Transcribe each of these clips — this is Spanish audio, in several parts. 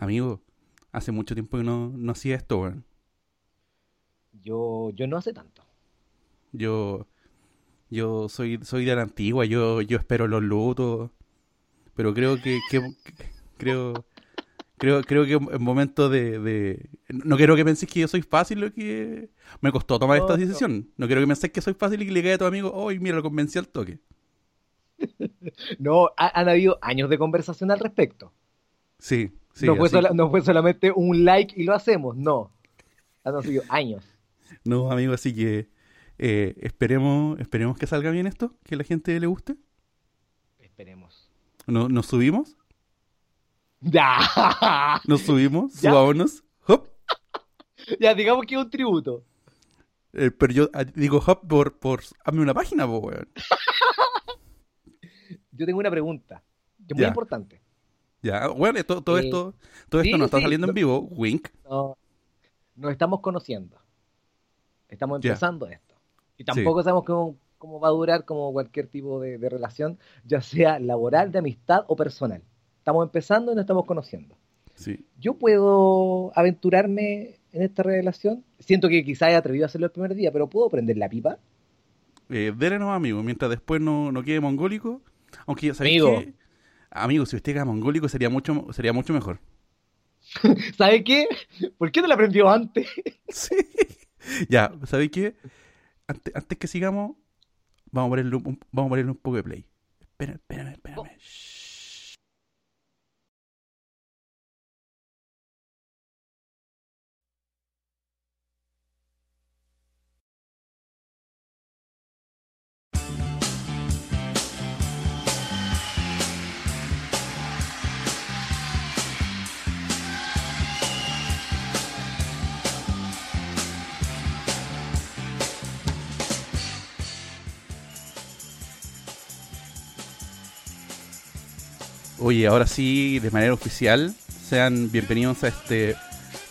Amigo, hace mucho tiempo que no, no hacía esto, weón. Yo, yo no hace tanto. Yo, yo soy, soy de la antigua, yo, yo espero los lutos, pero creo que, que- que- creo, creo, creo que en momento de, de, no quiero que penséis que yo soy fácil lo que me costó tomar No, esta decisión. No quiero que penséis que soy fácil y que le caiga a tu amigo, hoy mira, lo convencí al toque. No, ha- han habido años de conversación al respecto. Sí, sí. no, fue así. sola- no fue solamente un like y lo hacemos, no. Han sido años. No, amigo, así que eh, esperemos, esperemos que salga bien esto, que a la gente le guste. Esperemos. ¿No- ¿Nos subimos? Ya, ¿Nos subimos? Ya. Subámonos. Hop. ya digamos que es un tributo. Eh, pero yo ah, digo hop por, por... Hazme una página, po, weón. Yo tengo una pregunta, que es muy importante. Ya, bueno, todo, todo Eh, esto, todo esto sí, no está sí, saliendo en vivo, wink. No, nos estamos conociendo. Estamos empezando esto. Y tampoco sabemos cómo, cómo va a durar como cualquier tipo de, de relación, ya sea laboral, de amistad o personal. Estamos empezando y nos estamos conociendo. Sí. ¿Yo puedo aventurarme en esta relación? Siento que quizás he atrevido a hacerlo el primer día, pero ¿puedo prender la pipa? Eh, dele nomás, amigo, mientras después no, no quede mongólico. Aunque ya sabéis que... Amigo, si usted queda mongólico sería mucho, sería mucho mejor. ¿Sabe qué? ¿Por qué no la aprendió antes? Sí. Ya, ¿sabéis qué? Antes, antes que sigamos, vamos a ponerle un, vamos a ponerle un poco de play. Espérame, espérame, espérame. Shh. Oye, ahora sí, de manera oficial, sean bienvenidos a este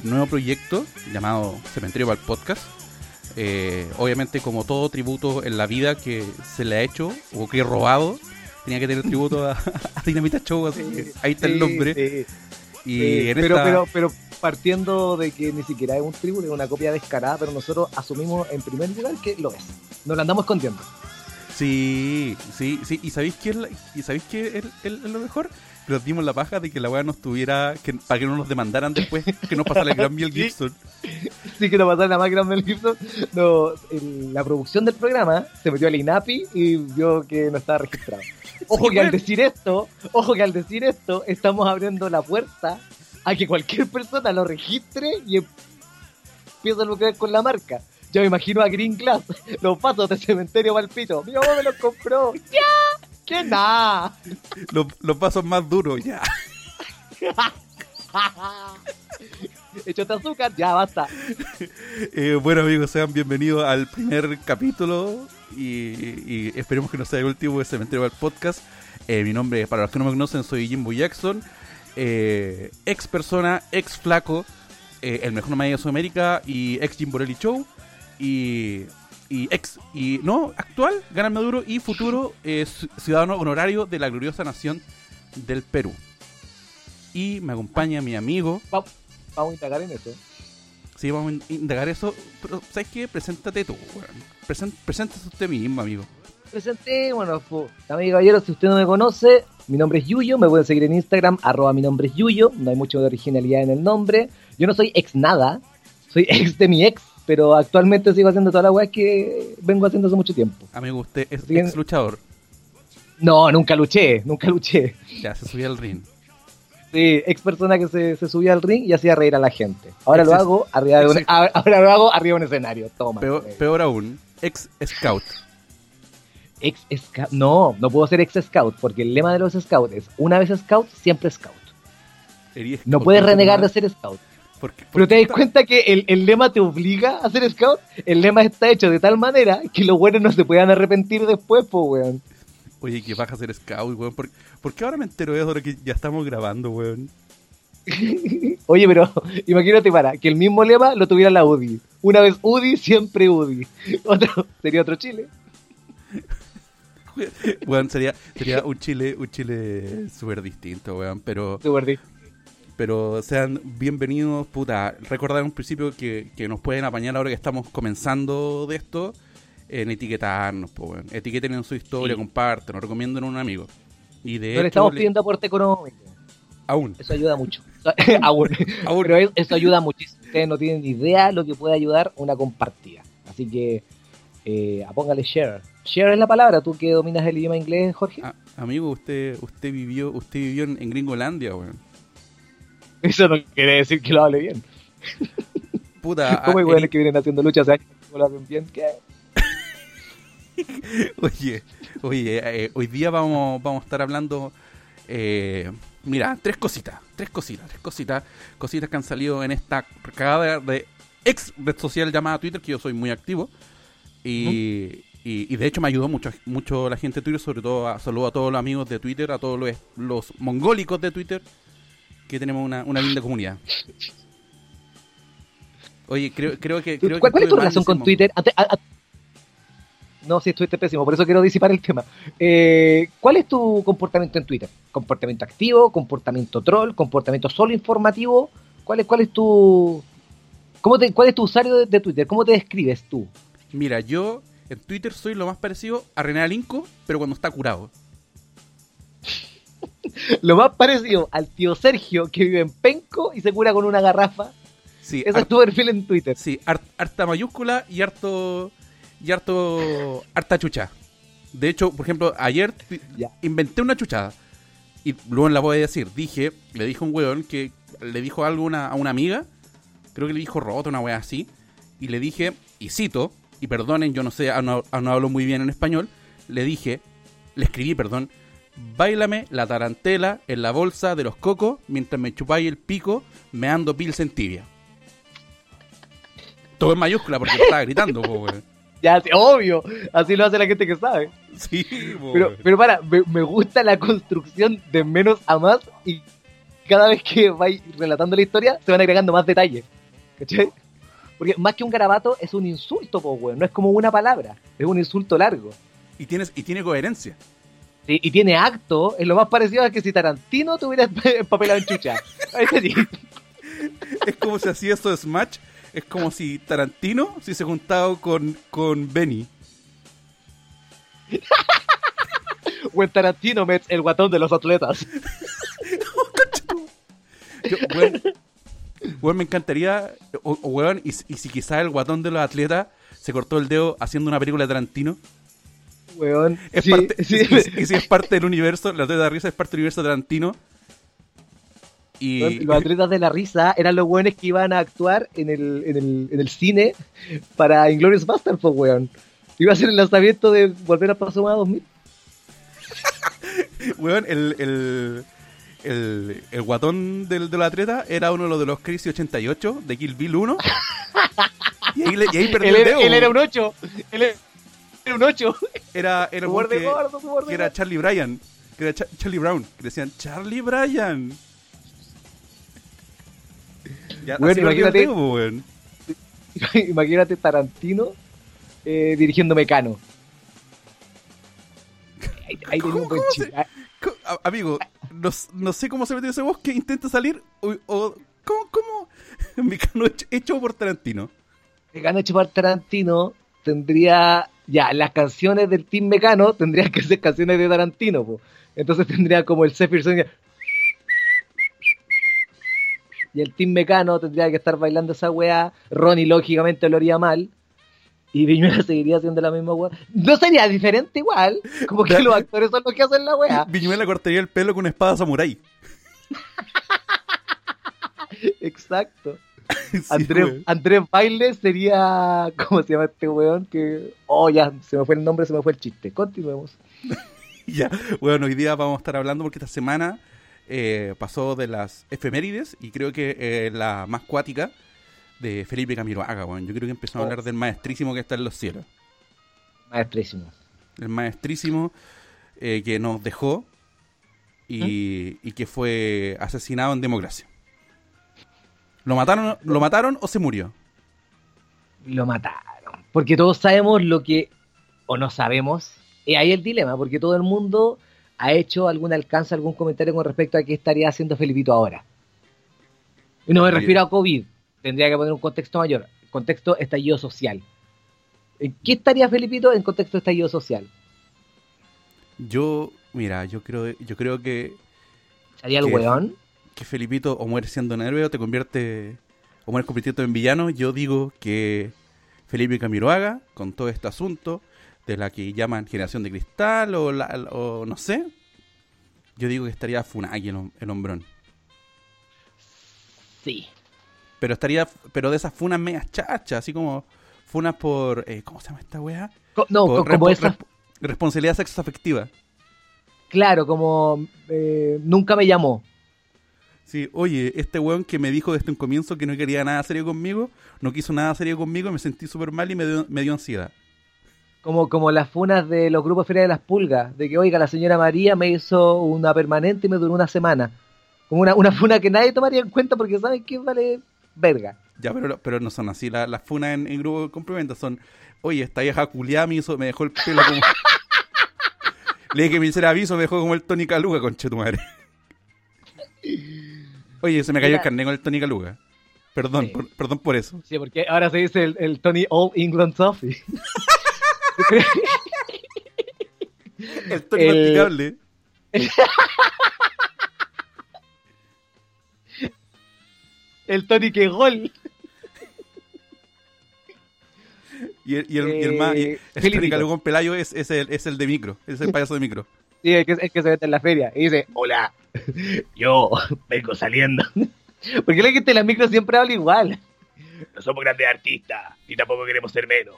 nuevo proyecto llamado Cementerio para el Podcast. Eh, obviamente, como todo tributo en la vida que se le ha hecho o que he robado, tenía que tener tributo a, a Dinamita Show, así que ahí está el nombre. sí, y pero, esta- pero, pero partiendo de que ni siquiera es un tributo, es una copia descarada, pero nosotros asumimos en primer lugar que lo es. Nos la andamos escondiendo. Sí, sí, sí. ¿Y sabéis qué es, la- y sabéis qué es, es- es lo mejor? Que nos dimos la paja de que la weá nos tuviera, que, para que no nos demandaran después, que nos pasara el gran Mel. Gibson. Sí que no pasó la más grande del Gibson. No, el- la producción del programa se metió al INAPI y vio que no estaba registrado. Ojo Sí, que al decir esto, ojo que al decir esto, estamos abriendo la puerta a que cualquier persona lo registre y empiece a lucrar con la marca. Yo me imagino a Green Glass, los pasos de cementerio Palpito. Mi mamá me los compró. ¡Ya! ¡Qué nada! Los, los pasos más duros, ya. Hecho de azúcar, ya basta. Eh, bueno amigos, sean bienvenidos al primer capítulo y, y esperemos que no sea el último de Cementerio del Podcast. Eh, mi nombre, para los que no me conocen, soy Jimbo Jackson, eh, ex persona, ex flaco, eh, el mejor medio de Sudamérica y ex Jim Borelli Show y, y ex, y no, actual, Gran Maduro y futuro eh, ci- ciudadano honorario de la gloriosa nación del Perú. Y me acompaña mi amigo Vamos a indagar en eso. Sí, vamos a in- indagar eso. Pero, ¿sabes qué? Preséntate tú, weón. Present, preséntese usted mismo, amigo. Presentémonos, po. Damas y caballeros, si usted no me conoce, mi nombre es Yuyo, me pueden seguir en Instagram, arroba mi nombre es Yuyo, no hay mucho de originalidad en el nombre. Yo no soy ex nada, soy ex de mi ex, pero actualmente sigo haciendo toda la weá que vengo haciendo hace mucho tiempo. Amigo, usted es Bien. ex luchador. No, nunca luché, nunca luché. Ya, se subió al ring. Sí, ex persona que se, se subía al ring y hacía reír a la gente. Ahora lo hago arriba de un, ahora lo hago arriba de un escenario. Toma. Peor, eh. peor aún, ex scout. Ex scout. No, no puedo ser ex scout, porque el lema de los scouts es una vez scout, siempre scout. Eres No scout, puedes ¿por qué renegar de ser scout. ¿Por qué- por Pero te das ta- cuenta que el, el lema te obliga a ser scout. El lema está hecho de tal manera que los buenos no se puedan arrepentir después, po, weón. Oye, que baja a ser scout, weón. ¿Por, por qué ahora me entero de eso ahora que ya estamos grabando, weón? Oye, pero imagínate para que el mismo lema lo tuviera la UDI. Una vez UDI, siempre UDI. Otro, sería otro Chile. Weón, sería, sería un Chile, un Chile súper distinto, weón. Pero, Súper di- Pero sean bienvenidos, puta. Recordar un principio que, que nos pueden apañar ahora que estamos comenzando de esto en etiquetarnos, pues, bueno. etiqueten en su historia, Sí. comparten, nos recomienden a un amigo. Y de le hecho, estamos pidiendo aporte económico. aún, Eso ayuda mucho. Aún. aún. Pero es- eso ayuda muchísimo. Ustedes no tienen ni idea lo que puede ayudar una compartida. Así que eh, apóngale share. Share es la palabra. Tú que dominas el idioma inglés, Jorge. Ah, amigo, usted usted vivió usted vivió en, en Gringolandia, weón. Eso no quiere decir que lo hable bien. Puta, ¿Cómo hay ah, Eri- que vienen haciendo luchas hace años lo hacen bien? ¿Qué? Oye, oye, eh, hoy día vamos, vamos a estar hablando. eh, mira, tres cositas, tres cositas, tres cositas, cositas que han salido en esta cagada de ex red social llamada Twitter, que yo soy muy activo. Y, y, y de hecho me ayudó mucho, mucho la gente de Twitter, sobre todo a, saludo a todos los amigos de Twitter, a todos los, los mongólicos de Twitter, que tenemos una, una linda comunidad. Oye, creo, creo que. Creo ¿Cuál, que es tu relación con. Twitter? Ante- a- a- No, sí, estuviste pésimo, por eso quiero disipar el tema. Eh, ¿Cuál es tu comportamiento en Twitter? ¿Comportamiento activo? ¿Comportamiento troll? ¿Comportamiento solo informativo? ¿Cuál es, cuál es tu... ¿Cómo te, ¿Cuál es tu usuario de, de Twitter? ¿Cómo te describes tú? Mira, yo en Twitter soy lo más parecido a René Alinco, pero cuando está curado. Lo más parecido al tío Sergio que vive en Penco y se cura con una garrafa. Sí, Ese es tu perfil en Twitter. sí, har- harta mayúscula y harto y harto harta chucha. De hecho, por ejemplo, ayer inventé una chuchada y luego la voy a decir. Dije, le dijo un weón que le dijo algo a una, a una amiga, creo que le dijo roto, una wea así, y le dije, y cito, y perdonen, yo no sé, ah, no, ah, no hablo muy bien en español, le dije, le escribí, perdón, bailame la tarantela en la bolsa de los cocos mientras me chupáis el pico meando pils en tibia. Todo en mayúscula porque estaba gritando, po. Ya, obvio. Así lo hace la gente que sabe. Sí, po, Pero, pero para, me, me gusta la construcción de menos a más y cada vez que vais relatando la historia se van agregando más detalles. ¿Cachai? Porque más que un garabato es un insulto, po. No es como una palabra, es un insulto largo. Y, tienes, y tiene coherencia. Sí, y tiene acto, es lo más parecido a que si Tarantino tuviera empapelado en chucha. Es como si hacía eso de Smash. Es como si Tarantino si se juntaba con, con Benny. O en Tarantino el guatón de los atletas. Yo, weón, me encantaría. O, o, weón, y, y si quizás el guatón de los atletas se cortó el dedo haciendo una película de Tarantino. Weón. Es sí, parte, sí. y, si es parte del universo, la teoría de la risa es parte del universo Tarantino. Y Los atletas de la risa eran los weones que iban a actuar en el, en el, en el cine para Inglorious Bastard, pues weón. Iba a ser el lanzamiento de Volver a Paso Más 2000. weón, el, el, el, el guatón del, de los atletas era uno de los de los Crisis 88 de Kill Bill 1. Y ahí, le- y ahí perdió Él el dedo. él era un 8. Él era un 8. Era, era un que- gordo, que era. Charlie Bryan, que era Cha- Charlie Brown, que decían Charlie Bryan. Ya, Bueno, imagínate- po, weón. Imagínate Tarantino eh, dirigiendo Mecano. Ahí, ¿Cómo- cómo se- a- Amigo, no, no sé cómo se metió ese bosque, intenta salir o... o- ¿Cómo? ¿Cómo? Mecano hecho, hecho por Tarantino. Mecano hecho por Tarantino tendría. Ya, las canciones del Team Mecano tendrían que ser canciones de Tarantino, po. Entonces tendría como el Zephyr Song. Y el Team Mecano tendría que estar bailando esa weá. Ronnie, lógicamente, lo haría mal. Y Viñuela seguiría haciendo la misma weá. No sería diferente igual. Como que los actores son los que hacen la weá. Viñuela cortaría el pelo con una espada samurái. Exacto. Sí, Andrés. Andrés Baile sería. ¿Cómo se llama este weón? Que. Oh, ya, se me fue el nombre, se me fue el chiste. Continuemos. Ya, bueno, hoy día vamos a estar hablando porque esta semana eh, pasó de las efemérides y creo que eh, la más cuática de Felipe Camiroaga, weón. Yo creo que empezó a Oh. hablar del maestrísimo que está en los cielos. Maestrísimo. El maestrísimo eh, que nos dejó y, y que fue asesinado en democracia. ¿Lo mataron, ¿Lo mataron o se murió? Lo mataron. Porque todos sabemos lo que. O no sabemos. Y ahí el dilema, porque todo el mundo ha hecho algún alcance, algún comentario con respecto a qué estaría haciendo Felipito ahora. Y no me refiero a COVID, tendría que poner un contexto mayor, contexto estallido social. ¿En qué estaría Felipito en contexto estallido social? Yo, mira, yo creo, yo creo que, ¿Sería el ¿Qué? weón? Que Felipito o muere siendo un héroe o te convierte, o mueres convirtiéndote en villano. Yo digo que Felipe Camiroaga, con todo este asunto de la que llaman generación de cristal o, la- o no sé, yo digo que estaría Funaki el, el hombrón. Sí. Pero estaría, pero de esas funas medias chachas, así como funas por, eh, ¿cómo se llama esta weá? No, Por co- como resp- responsabilidad sexoafectiva. claro, como eh, nunca me llamó. Sí, oye, este weón que me dijo desde un comienzo que no quería nada serio conmigo, no quiso nada serio conmigo, me sentí súper mal y me dio, me dio ansiedad. Como, como las funas de los grupos Feria de las Pulgas, de que, oiga, la señora María me hizo una permanente y me duró una semana. Como una, una funa que nadie tomaría en cuenta porque saben que vale verga. Ya, pero, pero no son así la- las funas en, en grupo de complementos, son, oye, esta vieja culiada me, hizo, me dejó el pelo como... Le dije que me hiciera aviso, me dejó como el Tony Caluga, conche tu madre. Oye, se me cayó el carnet con el Tony Caluga. Perdón, Sí. por- perdón por eso. Sí, porque ahora se dice el, el Tony All England Toffee. El Tony El- masticable. el Tony que gol. Y el, y el, y el más... y Eh, el Tony. Caluga con Pelayo es, es, el, es el de micro, es el payaso de micro. Sí, el que, el que se mete en la feria y dice, hola, yo vengo saliendo. Porque la gente de la micro siempre habla igual. No somos grandes artistas y tampoco queremos ser menos.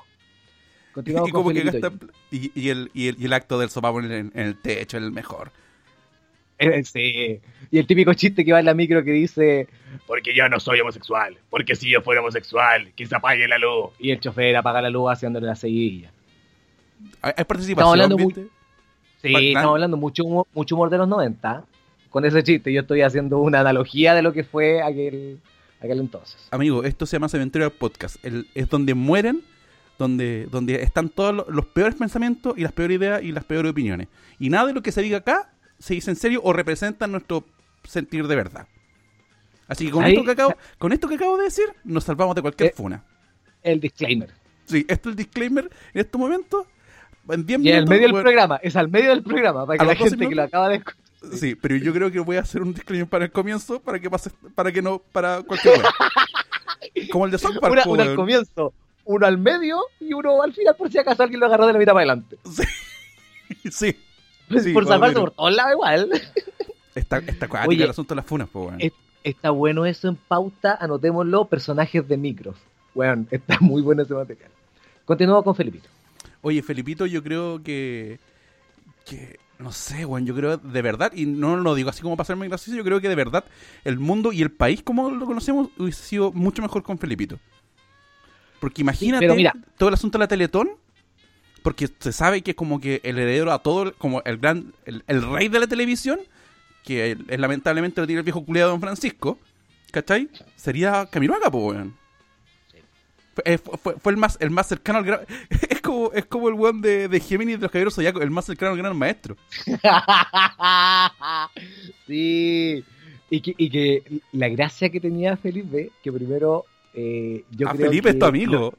Continuamos y con como que gasta y, y el, y, el, y el acto del sopapo en el, en el techo, el mejor. Eh, sí. Y el típico chiste que va en la micro que dice, Porque yo no soy homosexual. Porque si yo fuera homosexual, que se apague la luz. y el chofer apaga la luz haciéndole la seguidilla. Hay, hay participación, Estamos hablando muy- ¿viste? Sí, Bacán. estamos hablando mucho humor, mucho humor de los 90. Con ese chiste yo estoy haciendo una analogía de lo que fue aquel, aquel entonces. Amigo, esto se llama Cementerio del Podcast. El- es donde mueren, donde, donde están todos lo- los, peores pensamientos y las peores ideas y las peores opiniones. Y nada de lo que se diga acá se dice en serio o representa nuestro sentir de verdad. Así que con, Ahí- esto que, acabo, con esto que acabo de decir, nos salvamos de cualquier Eh, funa. El disclaimer. Sí, esto es el disclaimer en estos momentos. En 10 Y en el minutos, medio del bueno, programa, es al medio del programa, para ¿A que la los 12 gente que lo acaba de escuchar. Sí, pero yo creo que voy a hacer un disclaimer para el comienzo para que pase, para que no, para cualquier wea. Como el de South Park, Una, uno al comienzo, uno al medio y uno al final por si acaso alguien lo agarró de la mitad para adelante. Sí, Pues Sí, por salvarse por todos lados igual. está, está Oye, el asunto de las funas, po, weón. es- Está bueno eso en pauta, anotémoslo, personajes de micros. Bueno, está muy bueno ese material. Continuamos con Felipito. Oye, Felipito, yo creo que. que no sé, weón, yo creo de verdad, y no lo digo así como para hacerme gracioso, yo creo que de verdad el mundo y el país como lo conocemos hubiese sido mucho mejor con Felipito. Porque imagínate mira. todo el asunto de la Teletón, porque se sabe que es como que el heredero a todo, como el gran, el, el rey de la televisión, que es lamentablemente lo tiene el viejo culiado Don Francisco, ¿cachai? Sería Camiroaga, po, weón. Fue, eh, fue- fue- el más el más cercano al gran es como es como el weón de, de Géminis de los caballeros zodiacos el más cercano al gran maestro sí. Y que, y que la gracia que tenía Felipe, que primero eh, yo creo Ah, Felipe es tu amigo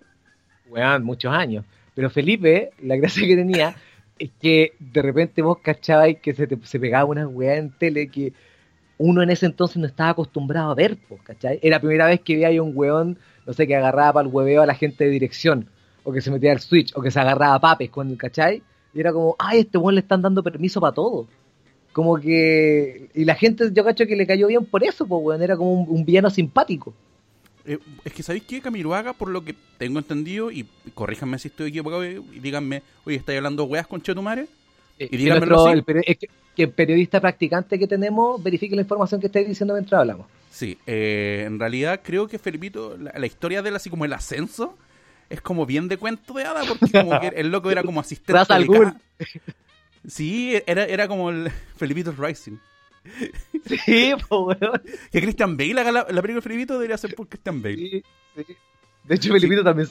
Weón, muchos años. Pero Felipe, la gracia que tenía es que de repente vos cachabais que se, te, se pegaba una weá en tele que uno en ese entonces no estaba acostumbrado a ver, ¿cachai? Era la primera vez que veía a un weón, no sé, que agarraba para el hueveo a la gente de dirección, o que se metía al switch, o que se agarraba a papes con el, ¿cachai? Y era como, ay, este weón le están dando permiso para todo. Como que. Y la gente, yo cacho que le cayó bien por eso, pues, weón. Era como un, un villano simpático. Eh, es que sabéis que Camiroaga por lo que tengo entendido y corríjanme si estoy equivocado y díganme oye estáis hablando weas con Chetumare Eh, Y que dígamelo nuestro- así. el peri- es que, que el periodista practicante que tenemos verifique la información que estáis diciendo mientras hablamos. Sí eh, en realidad creo que Felipito la, la historia de él así como el ascenso es como bien de cuento de hada porque como que el loco era como asistente de sí era, era como el Felipito Rising Sí, pues, weón. que Christian Bale haga la, la película de Felipito debería ser por Christian Bale Sí, sí. De hecho, Felipito también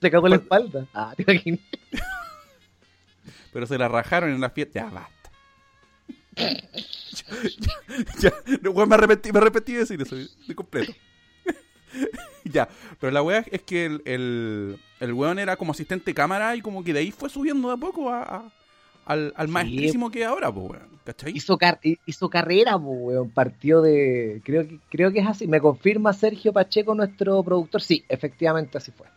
se cagó en la espalda. Ah, te imaginas. pero se la rajaron en la fiesta ya basta ya, ya, me arrepentí, me arrepentí de decir eso, de completo. ya, pero la weá es que el, el, el weón era como asistente cámara y como que de ahí fue subiendo de a poco a, a- al, al Sí. maestrísimo que ahora, pues weón, ¿cachai? Hizo, car- hizo carrera, weón. Partió de. Creo que, creo que es así. Me confirma Sergio Pacheco, nuestro productor. Sí, efectivamente así fue.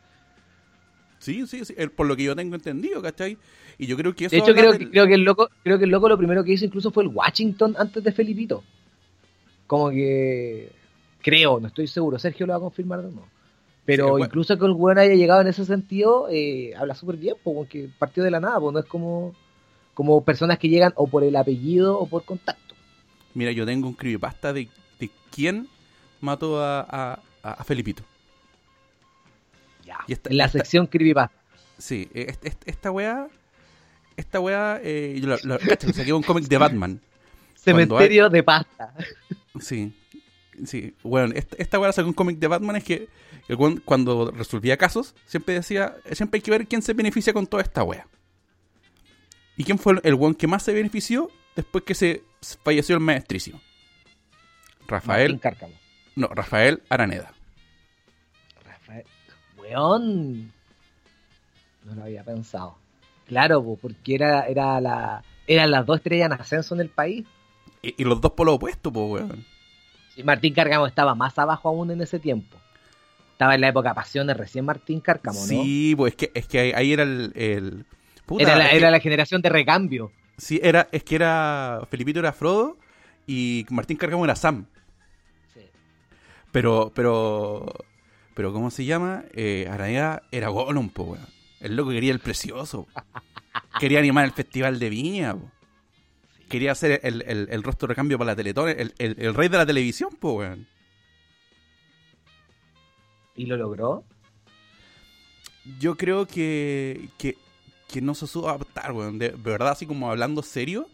Sí, sí, sí, el- por lo que yo tengo entendido, ¿cachai? Y yo creo que eso De hecho, creo, del- que, creo que el loco, creo que el loco lo primero que hizo incluso fue el Washington antes de Felipito. Como que creo, no estoy seguro, Sergio lo va a confirmar de nuevo. Pero Sí, incluso que el weón haya llegado en ese sentido, eh, habla súper bien, porque partió de la nada, pues no es como, como personas que llegan o por el apellido o por contacto. Mira, yo tengo un creepypasta de, de quién mató a, a, a- Felipito. Ya. Y esta- en la esta- sección Creepypasta. Sí, eh, est- est- esta weá, esta weá, eh, yo saqué un cómic de Batman. Cementerio de pasta. Sí, sí, bueno, esta, esta weá saqué un cómic de Batman, es que el weón, cuando resolvía casos, siempre decía, siempre hay que ver quién se beneficia con toda esta weá. ¿Y quién fue el, weón que más se benefició después que se falleció el maestrísimo? Rafael, no, Rafael Araneda. Rafael. Weón. No lo había pensado. Claro, po, porque era, era la, eran las dos estrellas en ascenso en el país. Y, y los dos polos opuestos, pues, weón. Y Martín Cárcamo estaba más abajo aún en ese tiempo. Estaba en la época Pasiones, recién Martín Cárcamo, ¿no? Sí, pues es que, es que ahí, ahí era el... el- puta, era, la, que- era la generación de recambio. Sí, era, es que era. Felipito era Frodo y Martín Cárcamo era Sam. Pero, pero. Pero, ¿cómo se llama? Eh, Araneda era Gollum, po, weón. El loco quería el precioso. quería animar el festival de Viña, po. Quería hacer el, el, el rostro de recambio para la Teletón, el, el, el rey de la televisión, po, weón. Y lo logró. Yo creo que, que, que no se supo adaptar, weón. De, verdad, así como hablando serio,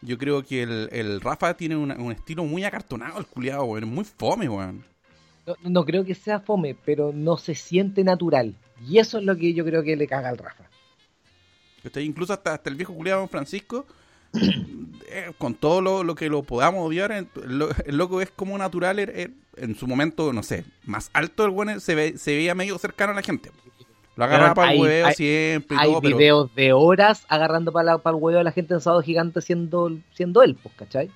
yo creo que el, el Rafa tiene una- un estilo muy acartonado, el culiado, weón. Muy fome, weón. No, no creo que sea fome, pero no se siente natural. Y eso es lo que yo creo que le caga al Rafa. ¿Cachai? Incluso hasta, hasta el viejo Don Francisco, eh, con todo lo, lo que lo podamos odiar, el, lo- el loco es como natural, er- er- en su momento, no sé, más alto el weón se, ve, se veía medio cercano a la gente. Lo agarraba para el hay- siempre Hay todo, pero videos de horas agarrando para, para el huevo a la gente en sábado gigante siendo, siendo él, pues, ¿cachai?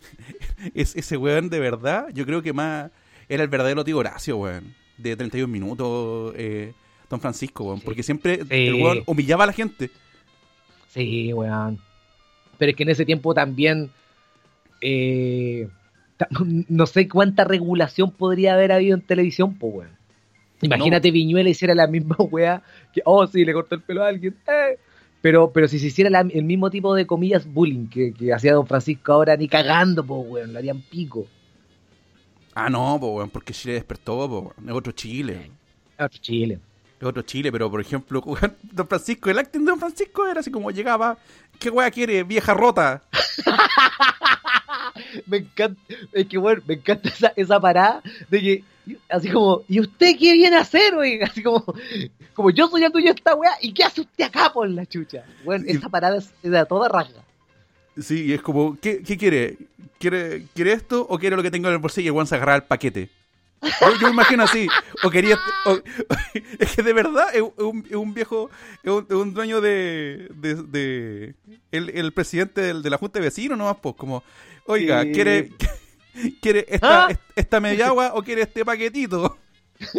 es, ese weón de verdad, yo creo que más era el verdadero tío Horacio, weón, de 31 minutos, eh, Don Francisco, weón, Sí. porque siempre Sí. el weón humillaba a la gente. Sí, weón. Pero es que en ese tiempo también. eh, no sé cuánta regulación podría haber habido en televisión, pues, weón. Imagínate Viñuela hiciera la misma weá. Que, oh, sí, le cortó el pelo a alguien. eh. Pero, pero si se hiciera la- el mismo tipo de comillas bullying que, que hacía Don Francisco ahora, ni cagando, pues, weón. Lo harían pico. Ah, no, po, porque Chile despertó, po, es otro Chile. Otro Chile. Es otro Chile, pero por ejemplo, Don Francisco, el acting de Don Francisco era así como llegaba, ¿qué weá quiere, vieja rota? Me encanta, es que bueno, me encanta esa, esa parada de que, así como, ¿y usted qué viene a hacer, oiga? Así como, como yo soy el dueño de esta weá, ¿y qué hace usted acá por la chucha? Bueno, esa parada es, es de toda raja. Sí, y es como, ¿qué, qué quiere? quiere? ¿Quiere esto o quiere lo que tengo en el bolsillo y el se agarra el paquete? Yo, yo me imagino así, o quería... o- es que de verdad es un, es un viejo, es un, es un dueño de... de, de- el, el presidente del- de la Junta de Vecinos nomás, pues, como, oiga, Sí. ¿quiere, quiere esta, ¿Ah? esta media agua o quiere este paquetito?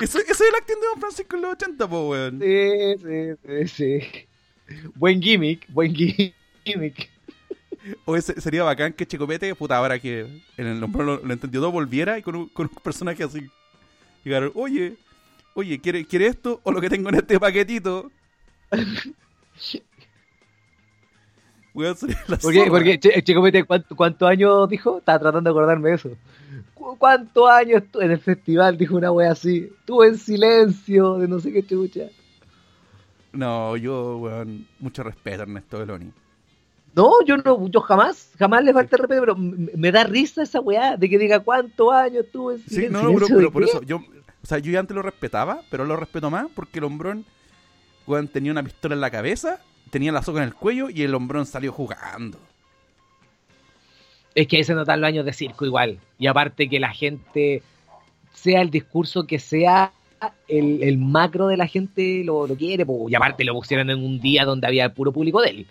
Eso, eso es el acting de Don Francisco en los 80, pues, weón. Sí, sí, sí, sí. Buen gimmick, buen gi- gimmick. O ese- sería bacán que Checopete, puta, ahora que en el nombre lo, lo entendió todo, volviera y con un, con un personaje así. Llegaron, oye, oye, ¿quiere, ¿quiere esto o lo que tengo en este paquetito? Weón, sería la Porque, zorra. porque Che- Checo Pete, ¿cuánto- ¿cuántos años dijo? Estaba tratando de acordarme de eso. ¿Cu- ¿Cuántos años en el festival? Dijo una wea así. Estuve en silencio, de no sé qué chucha. No, yo, weón, mucho respeto Ernesto Beloni. No, yo no, yo jamás, jamás le falta el respeto, pero me da risa esa weá de que diga cuántos años estuve en Sí, no, no, pero, ¿Silencio de pero por eso, yo, o sea, yo ya antes lo respetaba, pero lo respeto más porque el hombrón, weón, tenía una pistola en la cabeza, tenía la soga en el cuello y el hombrón salió jugando. Es que ahí se notan los años de circo igual. Y aparte que la gente, sea el discurso que sea, el, el macro de la gente lo, lo quiere. po. Y aparte lo pusieron en un día donde había puro público de él.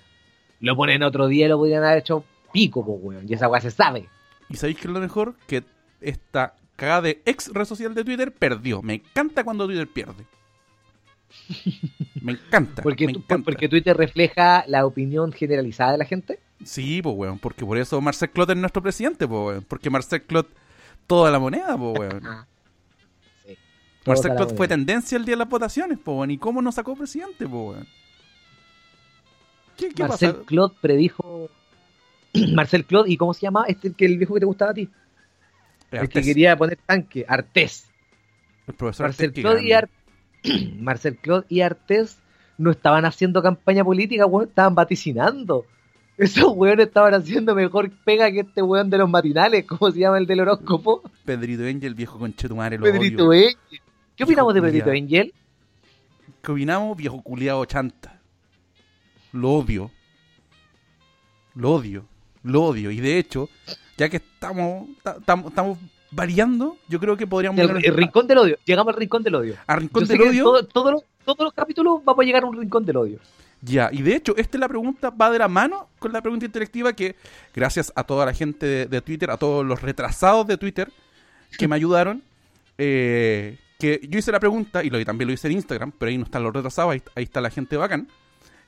Lo ponen otro día y lo podrían haber hecho pico, po, weón. Y esa weá se sabe. ¿Y sabéis qué es lo mejor? Que esta cagada de ex red social de Twitter perdió. Me encanta cuando Twitter pierde. Me encanta. Porque, me tú- encanta. porque Twitter refleja la opinión generalizada de la gente. Sí, pues, weón. Porque por eso Marcel Clot es nuestro presidente, pues, weón. Porque Marcel Clot, toda la moneda, pues, weón. Marcel la Clot fue tendencia el día de las votaciones, weón. ¿Y cómo nos sacó presidente, weón? ¿Qué, qué Marcel pasa? Claude predijo. Marcel Claude, ¿y cómo se llama? Este que el viejo que te gustaba a ti. El que quería poner tanque, Artés. el profesor Marcel Claude, y. Ar- Marcel Claude y Artés no estaban haciendo campaña política, weón, estaban vaticinando. Esos weones estaban haciendo mejor pega que este weón de los matinales, ¿cómo se llama el del horóscopo? Pedrito Angel, viejo conchetumare, lo Pedrito odio. Angel. ¿Qué opinamos de Pedrito. Angel? ¿Qué opinamos, viejo culiado chanta? Lo odio. Lo odio. Lo odio. Y de hecho, ya que estamos, ta- tam- estamos variando, yo creo que podríamos El, el rincón del odio. Llegamos al rincón del odio. a Rincón Yo del Odio. todo- todos los- todos los capítulos vamos a llegar a un rincón del odio. Ya, y de hecho, esta es la pregunta, va de la mano con la pregunta interactiva que, gracias a toda la gente de, de Twitter, a todos los retrasados de Twitter que me ayudaron, eh, que yo hice la pregunta, y lo, y también lo hice en Instagram, pero ahí no están los retrasados, ahí, ahí está la gente bacán,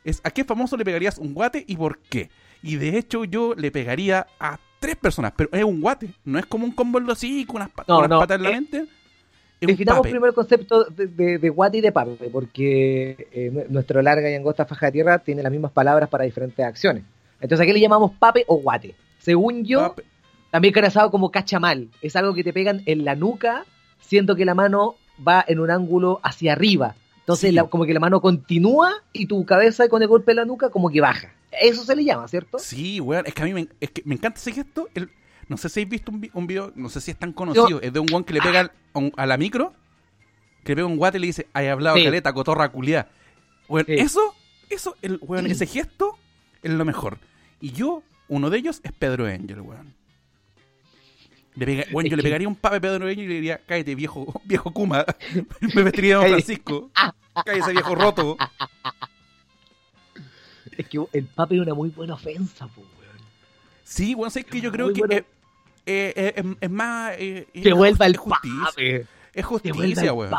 es ¿a qué famoso le pegarías un guate y por qué? Y de hecho yo le pegaría a tres personas, pero es un guate, no es como un combo en los hocico, unas, pa- No, unas no, patas en la eh, mente. Definamos primero el concepto de, de, de guate y de pape, porque eh, nu- nuestro larga y angosta faja de tierra tiene las mismas palabras para diferentes acciones. Entonces, ¿a qué le llamamos pape o guate? Según yo, Pape. también canazado como cachamal. Es algo que te pegan en la nuca, siendo que la mano va en un ángulo hacia arriba. Entonces, Sí. la- como que la mano continúa y tu cabeza con el golpe de la nuca como que baja. Eso se le llama, ¿cierto? Sí, weón, es que a mí me, es que me encanta ese gesto. El, no sé si habéis visto un, vi- un video, no sé si es tan conocido, es de un weón que le pega al- a, la micro, que le pega un guate y le dice, hay hablado Sí. caleta, cotorra culiá. Weón, Sí. eso, eso, el, weón, ese gesto es lo mejor. Y yo, uno de ellos es Pedro Angel, weón. Le pega, weón, Es yo le que- pegaría un pape Pedro Angel y le diría, cállate, viejo, viejo Kuma. me vestiría de Don. Francisco. Cállate, viejo roto. Es que el pape es una muy buena ofensa, po, weón. Sí, bueno, sé que yo creo que bueno. eh, eh, eh, es, es más. eh, es Que vuelva el es justicia. pape. Es Que justicia, weón.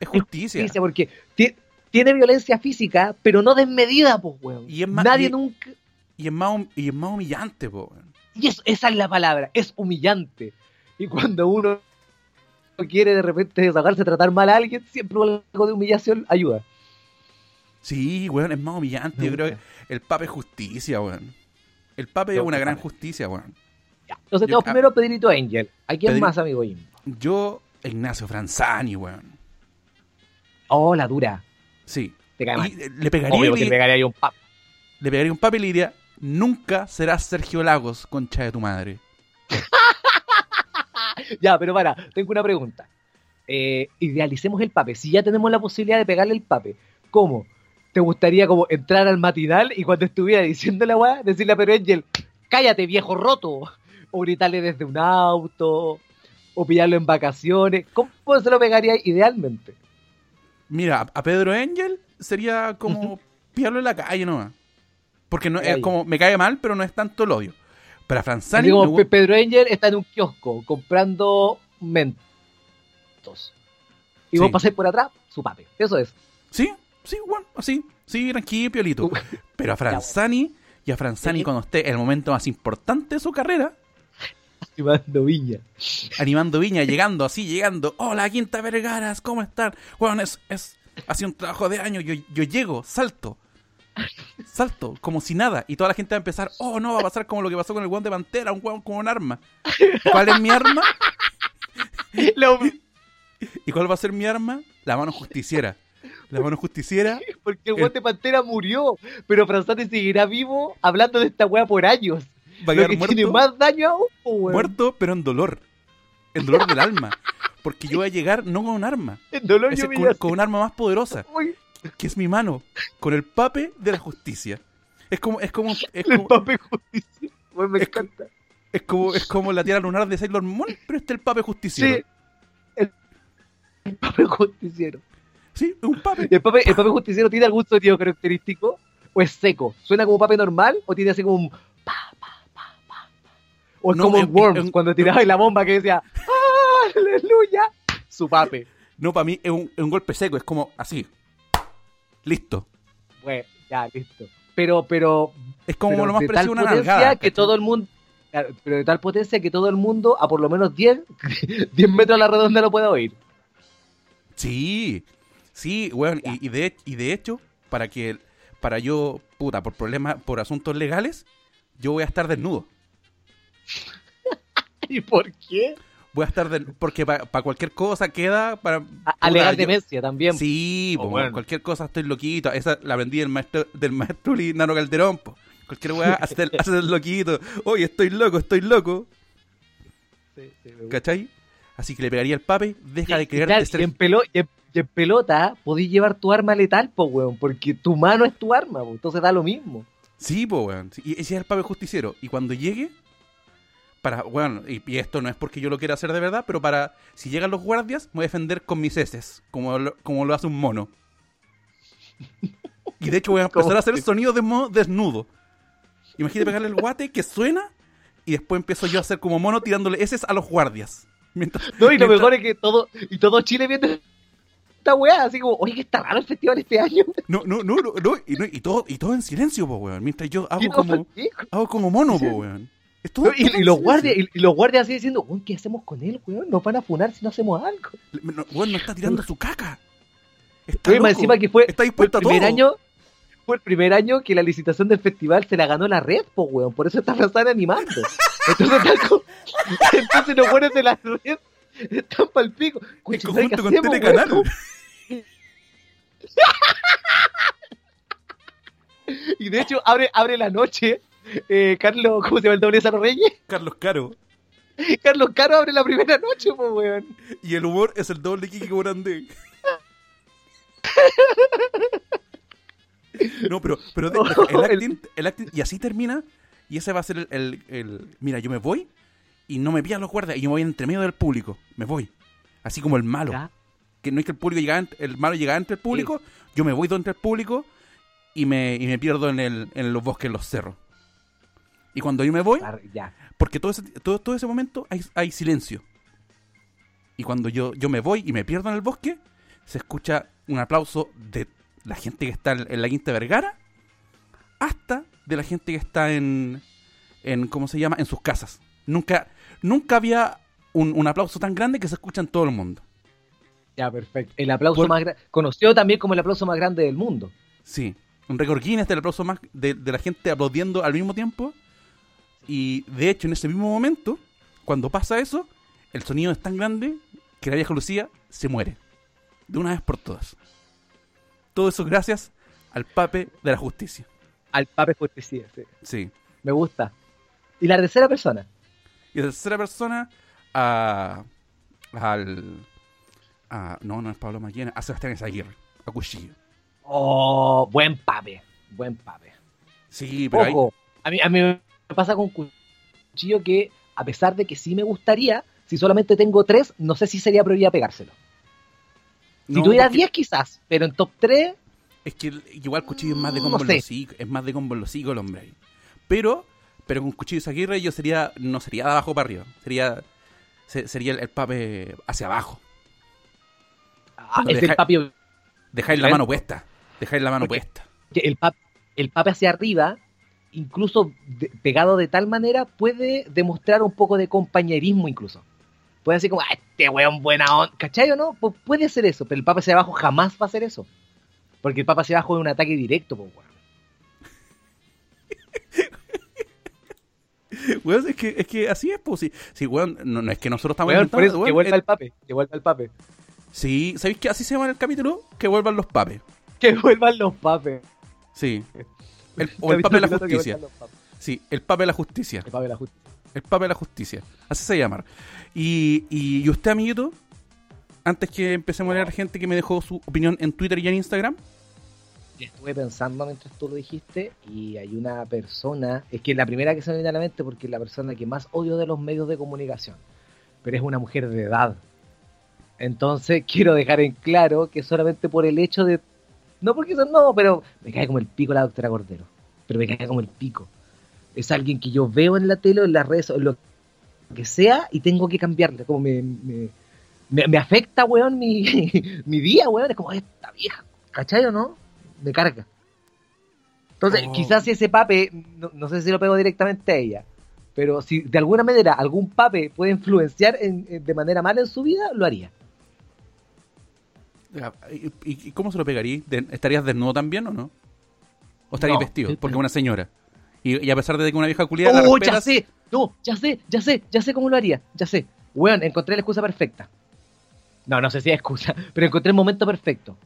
Es justicia. Justicia, porque ti- tiene violencia física, pero no desmedida, pues, weón. Y es más- Nadie y- nunca. Y es más, y es más humillante, po, weón. Y esa es la palabra, es humillante. Y cuando uno quiere de repente desahogarse, tratar mal a alguien, siempre algo de humillación ayuda. Sí, weón, es más humillante. Yo creo que el pape es justicia, weón. El pape es una gran justicia, weón. Ya. Entonces tenemos primero Pedrito Angel. ¿A quién más, amigo Jim? Yo, Ignacio Franzani, weón. Oh, la dura. Sí. Te cae mal. Y, le pegaría, Obvio le, pegaría un pape. le pegaría un pape y le diría, nunca serás Sergio Lagos, concha de tu madre. Ya, pero para, tengo una pregunta. Eh, idealicemos el pape. Si ya tenemos la posibilidad de pegarle el pape, ¿cómo? ¿Te gustaría como entrar al matinal y cuando estuviera diciendo la weá, decirle a Pedro Angel, cállate viejo roto? O gritarle desde un auto, o pillarlo en vacaciones. ¿Cómo se lo pegaría idealmente? Mira, a- a Pedro Angel sería como pillarlo en la calle nomás. Porque no, es como, me cae mal, pero no es tanto el odio. Pero a Franzani, como Pe- Pedro Angel está en un kiosco comprando mentos. Y vos Sí. pasáis por atrás, su pape. Eso es. sí, sí, bueno, así, sí, tranquilo, piolito. Pero a Franzani, y a Franzani cuando esté el momento más importante de su carrera, Llevando viña. animando Viña, llegando así, llegando, hola Quinta Vergaras, ¿cómo están? Bueno, es, es, ha sido un trabajo de años, yo, yo llego, salto, salto, como si nada, y toda la gente va a empezar, oh no, va a pasar como lo que pasó con el guante de Pantera, un guan con un arma. ¿Cuál es mi arma? Lo- ¿Y cuál va a ser mi arma? La mano justiciera. La mano justiciera, Porque el El- guante pantera murió, pero Franzate seguirá vivo hablando de esta wea por años. va a quedar que muerto, tiene más daño aún, weón. muerto, pero en dolor. En dolor del alma. Porque yo voy a llegar no con un arma, El dolor y es con, con un arma más poderosa, Uy, que es mi mano, con el pape de la justicia. Es como, es como, es El como, pape justicia. Weón, me Es- encanta. es como, es como la tierra lunar de Sailor Moon, pero este es el pape justiciero. Sí. El, el pape justiciero. Sí, es un pape. ¿Y el pape, el pape justiciero tiene algún sonido característico? ¿O es seco? ¿Suena como pape normal? ¿O tiene así como un pa, pa, pa, pa, pa? ¿O es No, como en Worms, cuando tiraba la bomba que decía ¡Ah, ¡Aleluya! Su pape. No, para mí es un, es un golpe seco, es como así. Listo. Bueno, ya, listo. Pero, pero, Es como pero lo más parecido una nalgada. que ¿cachai? todo el mundo... claro, pero de tal potencia que todo el mundo, a por lo menos 10, 10 metros a la redonda lo pueda oír. Sí, sí, weón. Y de, y de hecho, para que para yo, puta, por problemas, por asuntos legales, yo voy a estar desnudo. ¿Y por qué? Voy a estar desnudo, porque para cualquier cosa queda para... A, alegar demencia también. Sí, Oh, po, bueno. cualquier cosa estoy loquito. Esa la aprendí del maestro, del maestro Nano Calderón, po. Cualquier weá, hace el, hace el loquito. Oye, estoy loco, estoy loco. Sí, sí. ¿Cachai? Así que le pegaría al pape, deja Y- de y creerte claro, ser y en, pelo- y en- y en pelota podís llevar tu arma letal, po, weón, porque tu mano es tu arma, po, entonces da lo mismo. Sí, pues, weón. Sí, Y ese es el pape justiciero. Y cuando llegue, para, weón, y, y esto no es porque yo lo quiera hacer de verdad, pero para, si llegan los guardias, me voy a defender con mis heces, como lo, como lo hace un mono. Y de hecho voy a empezar ¿Cómo a hacer que? sonidos de mono desnudo. Imagínate pegarle el guate que suena, y después empiezo yo a hacer como mono tirándole heces a los guardias. Mientras, No, y lo mientras- mejor es que todo, y todo Chile viendo esta weá, así como, oye, que está raro el festival este año. No, no, no, no, no, y, no, y todo, y todo en silencio, po, weón. Mientras yo hago como, hago como mono, po, weón. Y, y los guardias, y, y los guardias así diciendo, weón, ¿qué hacemos con él, weón? Nos van a funar si no hacemos algo. No, weón, no está tirando su caca. Está loco. encima que fue, Está fue el dispuesto a primer todo. año, fue el primer año que la licitación del festival se la ganó la red, po, weón. Por eso está Frazana animando. Entonces, entonces los buenos de la red están pa'l pico. En Concha, conjunto ¿qué con hacemos, Telecanal. weón? Y de hecho, abre, abre la noche. Eh, Carlos, ¿cómo se llama el doble de Saro Reyes? Carlos Caro. Carlos Caro abre la primera noche, po, weón. Y el humor es el doble Kiki Morandé. No, pero, pero de- el, acting, el acting- y así termina. Y ese va a ser el, el- el- Mira, yo me voy y no me pillan los guardias. Y yo me voy entre medio del público. Me voy. Así como el malo. Ya. Que no es que el público llega ant- el malo llega entre el público. Yo me voy donde el público y me, y me pierdo en, el, en los bosques, en los cerros. Y cuando yo me voy, Ya. porque todo ese, todo, todo ese momento hay, hay silencio. Y cuando yo, yo me voy y me pierdo en el bosque, se escucha un aplauso de la gente que está en, la Quinta Vergara hasta de la gente que está en, en ¿cómo se llama? En sus casas. Nunca, nunca había un, un aplauso tan grande que se escucha en todo el mundo. Ya, perfecto. El aplauso Por- más. Conocido también como el aplauso más grande del mundo. Sí, un récord Guinness del aplauso más de, de la gente aplaudiendo al mismo tiempo. Y de hecho, en ese mismo momento, cuando pasa eso, el sonido es tan grande que la vieja Lucía se muere. De una vez por todas. Todo eso gracias al pape de la justicia. Al Pape Justicia, sí. Sí. Me gusta. Y la tercera persona. Y la tercera persona, a. al. a- no, no es Pablo Maquena, a Sebastián Ezaguirre, a Cuchillo. Oh, buen Pape. Buen Pape. Sí, pero ahí- Ojo, a mí, a mí pasa con Cuchillo que, a pesar de que sí me gustaría, si solamente tengo tres, no sé si sería prioridad pegárselo. Si no, tuviera porque- 10 quizás, pero en top 3, Es que el- igual Cuchillo es más de No combo en sé. los es más de combo en los el hombre. Pero, pero con Cuchillo y Aguirre yo sería, no sería de abajo para arriba, sería, se- sería el, el pape hacia abajo. ah, No, es deja- el papi Dejáis la Violento. mano puesta, dejáis la mano Porque- puesta. el pape, el pape hacia arriba, incluso de- pegado de tal manera, puede demostrar un poco de compañerismo incluso. Puede decir como, "Ah, este weón buena onda, ¿cachai o no? Pu- puede hacer eso, pero el pape hacia abajo jamás va a hacer eso. Porque el pape hacia abajo es un ataque directo, pues weón. Weón, es que, es que así es, pues sí. Sí, weón, no, no es que nosotros estamos Weón, por eso, que vuelva el- el pape, que vuelva el pape. Sí, ¿sabéis que así se llama en el capítulo? Que vuelvan los papes. Que vuelvan los papes. Sí. El- o el pape de la justicia. Sí, el pape de la justicia. El pape de la justicia. El pape de la justicia. Así se llama. Y, y, y usted, amiguito, antes que empecemos a leer gente que me dejó su opinión en Twitter y en Instagram, Estuve pensando mientras tú lo dijiste y hay una persona, es que es la primera que se me viene a la mente porque es la persona que más odio de los medios de comunicación, pero es una mujer de edad. Entonces quiero dejar en claro que solamente por el hecho de... No porque eso no, pero me cae como el pico la doctora Cordero. Pero me cae como el pico. Es alguien que yo veo en la tele, en las redes, en lo que sea, y tengo que cambiarle. Como me, me, me, me afecta, weón, mi, mi día, weón. Es como esta vieja, ¿cachai o no? Me carga. Entonces, Oh. quizás si ese pape, no, no sé si lo pego directamente a ella, pero si de alguna manera algún pape puede influenciar en- en- de manera mala en su vida, lo haría. ¿Y, cómo se lo pegaría? ¿De- ¿Estarías desnudo también o no? ¿O estarías No. vestido? Porque es una señora. Y, y a pesar de que una vieja culiada la ¡Oh, ya sé! No, ya sé, ya sé, ya sé cómo lo haría, ya sé. Weón, encontré la excusa perfecta. No, no sé si es excusa, pero encontré el momento perfecto.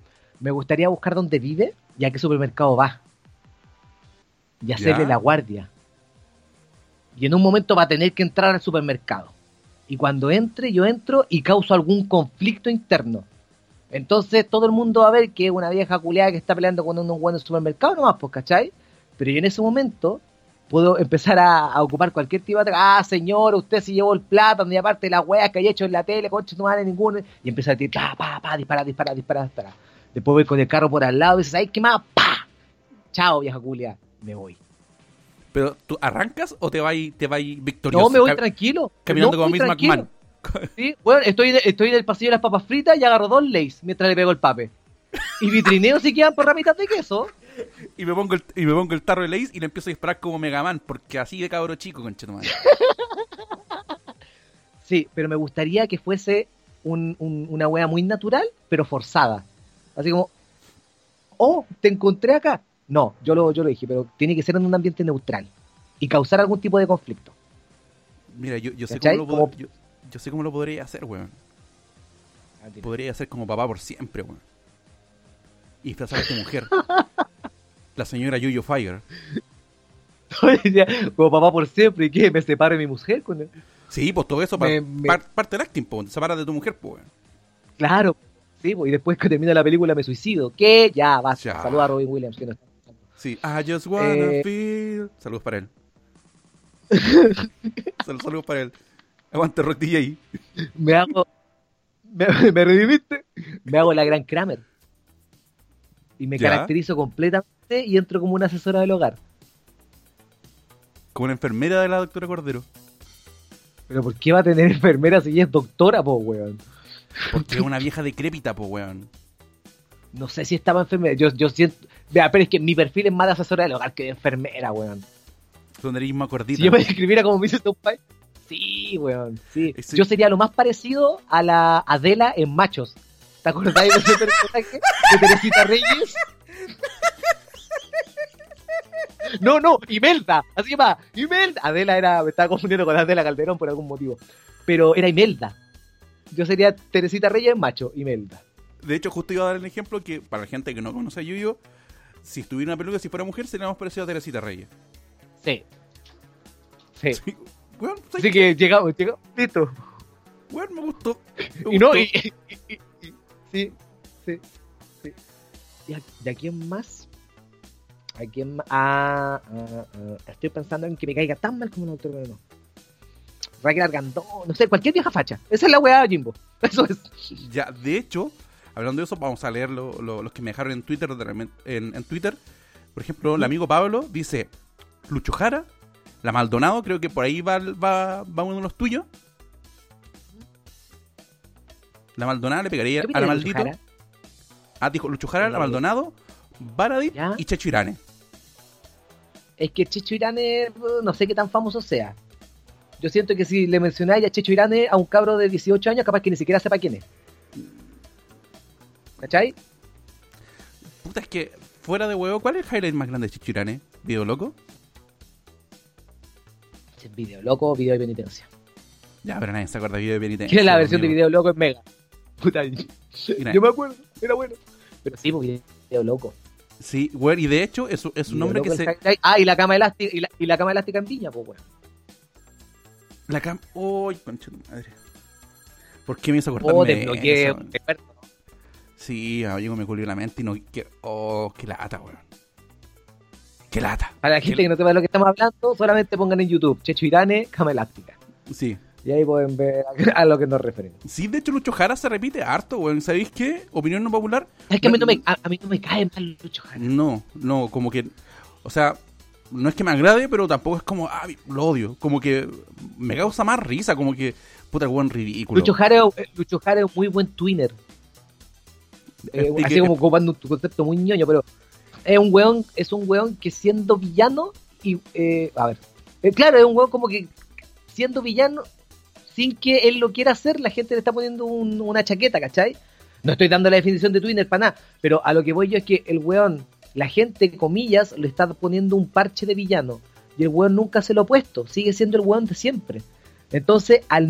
Me gustaría buscar dónde vive y a qué supermercado va. Y hacerle Ya. la guardia. Y en un momento va a tener que entrar al supermercado. Y cuando entre, yo entro y causo algún conflicto interno. Entonces todo el mundo va a ver que es una vieja culiada que está peleando con un buen supermercado nomás, pues, ¿cachai? Pero yo en ese momento puedo empezar a, a ocupar cualquier tipo de... Ah, señor, usted se llevó el plátano y aparte las weas que hay hecho en la tele, concha tu madre, ninguno. Y empieza a tirar, pa, pa, pa, dispara, dispara, dispara, dispara. Después voy con el carro por al lado y dices, ay, ¿qué más? ¡Pa! Chao, vieja culia. Me voy. pero tú arrancas o te vas te vas victorioso. No, me voy tranquilo. Caminando No, como Miss. McMahon. Sí, bueno, estoy, estoy en el pasillo de las papas fritas y agarro dos lays mientras le pego el pape. Y vitrineo si quedan por ramitas de queso. Y me pongo el, y me pongo el tarro de Lays y le empiezo a disparar como Mega Man, porque así de cabro chico, conchetumadre. Sí, pero me gustaría que fuese un- un- una wea muy natural, pero forzada. Así como, oh, te encontré acá. No, yo lo, yo lo dije, pero tiene que ser en un ambiente neutral y causar algún tipo de conflicto. Mira, yo, yo sé cómo lo yo, yo sé cómo lo podría hacer, weón. Podría hacer como papá por siempre, weón. Y disfrazar a tu mujer. La señora Yuyo Fire. como papá por siempre, ¿y qué? ¿Me separo de mi mujer? Con él? Sí, pues todo eso me- par- parte del acting, pues. Te separas de tu mujer, pues, weón. Claro, sí, pues, y después que termina la película me suicido. ¿Qué? Ya, basta. Saluda a Robin Williams, que no está. Sí. I just wanna Eh. feel. Saludos para él. Sal- Saludos para él. Aguante Rock DJ. Me hago. Me, me redimiste. Me hago la gran Kramer. Y me Ya. caracterizo completamente y entro como una asesora del hogar. Como una enfermera de la doctora Cordero. Pero ¿por qué va a tener enfermera si ella es doctora, po, weón? Porque es una vieja decrépita, pues, weón. No sé si estaba enfermera. Yo, yo siento. Vea, pero es que mi perfil es más de asesora del hogar que de enfermera, weón. Donde eres más gordita. Si yo me describiera como Mrs. Pai, sí, weón. Sí. Yo sería lo más parecido a la Adela en Machos. ¿Te acordáis de ese personaje? De Teresita Reyes. No, no, Imelda, así va, Imelda. Adela era, me estaba confundiendo con Adela Calderón por algún motivo. Pero era Imelda. Yo sería Teresita Reyes macho, Imelda. De hecho, justo iba a dar el ejemplo que, para la gente que no conoce a Yuyo, si estuviera una peluca, si fuera mujer, sería más parecido a Teresita Reyes. Sí. Sí. Sí. Weón, ¿sabes Así que llegamos, llegamos, listo. Weón, me gustó. Me Y no, gustó. y, y- y- y- sí, sí, sí. ¿Y a, y a quién más? ¿A quién más? Ah, ah, ah, estoy pensando en que me caiga tan mal como un autor no. Raquel Argandón, no sé, cualquier vieja facha. Esa es la weá, Jimbo. Eso es. Ya, de hecho, hablando de eso, vamos a leer lo- lo- los que me dejaron en Twitter. de En, en Twitter, por ejemplo, el amigo Pablo dice: Lucho Jara, la Maldonado, creo que por ahí va, va, va uno de los tuyos. La Maldonado le pegaría ¿Qué a la maldito. Ah, dijo Lucho Jara, la Maldonado, Baradit Ya. y Checho Irane. Es que Checho Irane, no sé qué tan famoso sea. Yo siento que si le mencionáis a Checho Irane a un cabro de 18 años, capaz que ni siquiera sepa quién es. ¿Cachai? Puta, es que fuera de huevo, ¿cuál es el highlight más grande de Checho Irane? ¿Video loco? Video loco, video de penitencia. Ya, pero nadie se acuerda de video de penitencia. ¿Quién es la versión de video loco? Es mega. Puta, yo me acuerdo, era bueno. Pero sí, pues video loco. Sí, weón, y de hecho es, es un nombre que se... highlight. Ah, y la cama elástica, y la, y la cama elástica en piña, pues bueno. La cam... ¡Uy, concha de madre! ¿Por qué me hizo acordar Oh, te bloqueé. Sí, amigo, me culió la mente y no. Que, oh, qué lata, weón. Qué lata. Para la gente Qué- que no sepa de lo que estamos hablando, solamente pongan en YouTube Checho Irane, cama elástica. Sí. Y ahí pueden ver a, lo que nos referimos. Sí, de hecho, Lucho Jara se repite harto, weón. ¿Sabéis qué? Opinión no popular. Es que a mí no me, a, a mí no me cae mal Lucho Jara. No, no, como que. O sea, no es que me agrade, pero tampoco es como. Ah, lo odio. Como que me causa más risa, como que. Puta, weón ridículo. Lucho Jara, eh, Lucho Jara es un muy buen twinner. Eh, así como ocupando un concepto muy ñoño, pero es un weón, es un weón que siendo villano y eh, a ver, eh, claro, es un weón como que siendo villano sin que él lo quiera hacer, la gente le está poniendo un- una chaqueta, ¿cachai? No estoy dando la definición de Twinner para nada, pero a lo que voy yo es que el weón, la gente, comillas, le está poniendo un parche de villano y el weón nunca se lo ha puesto, sigue siendo el weón de siempre. Entonces, al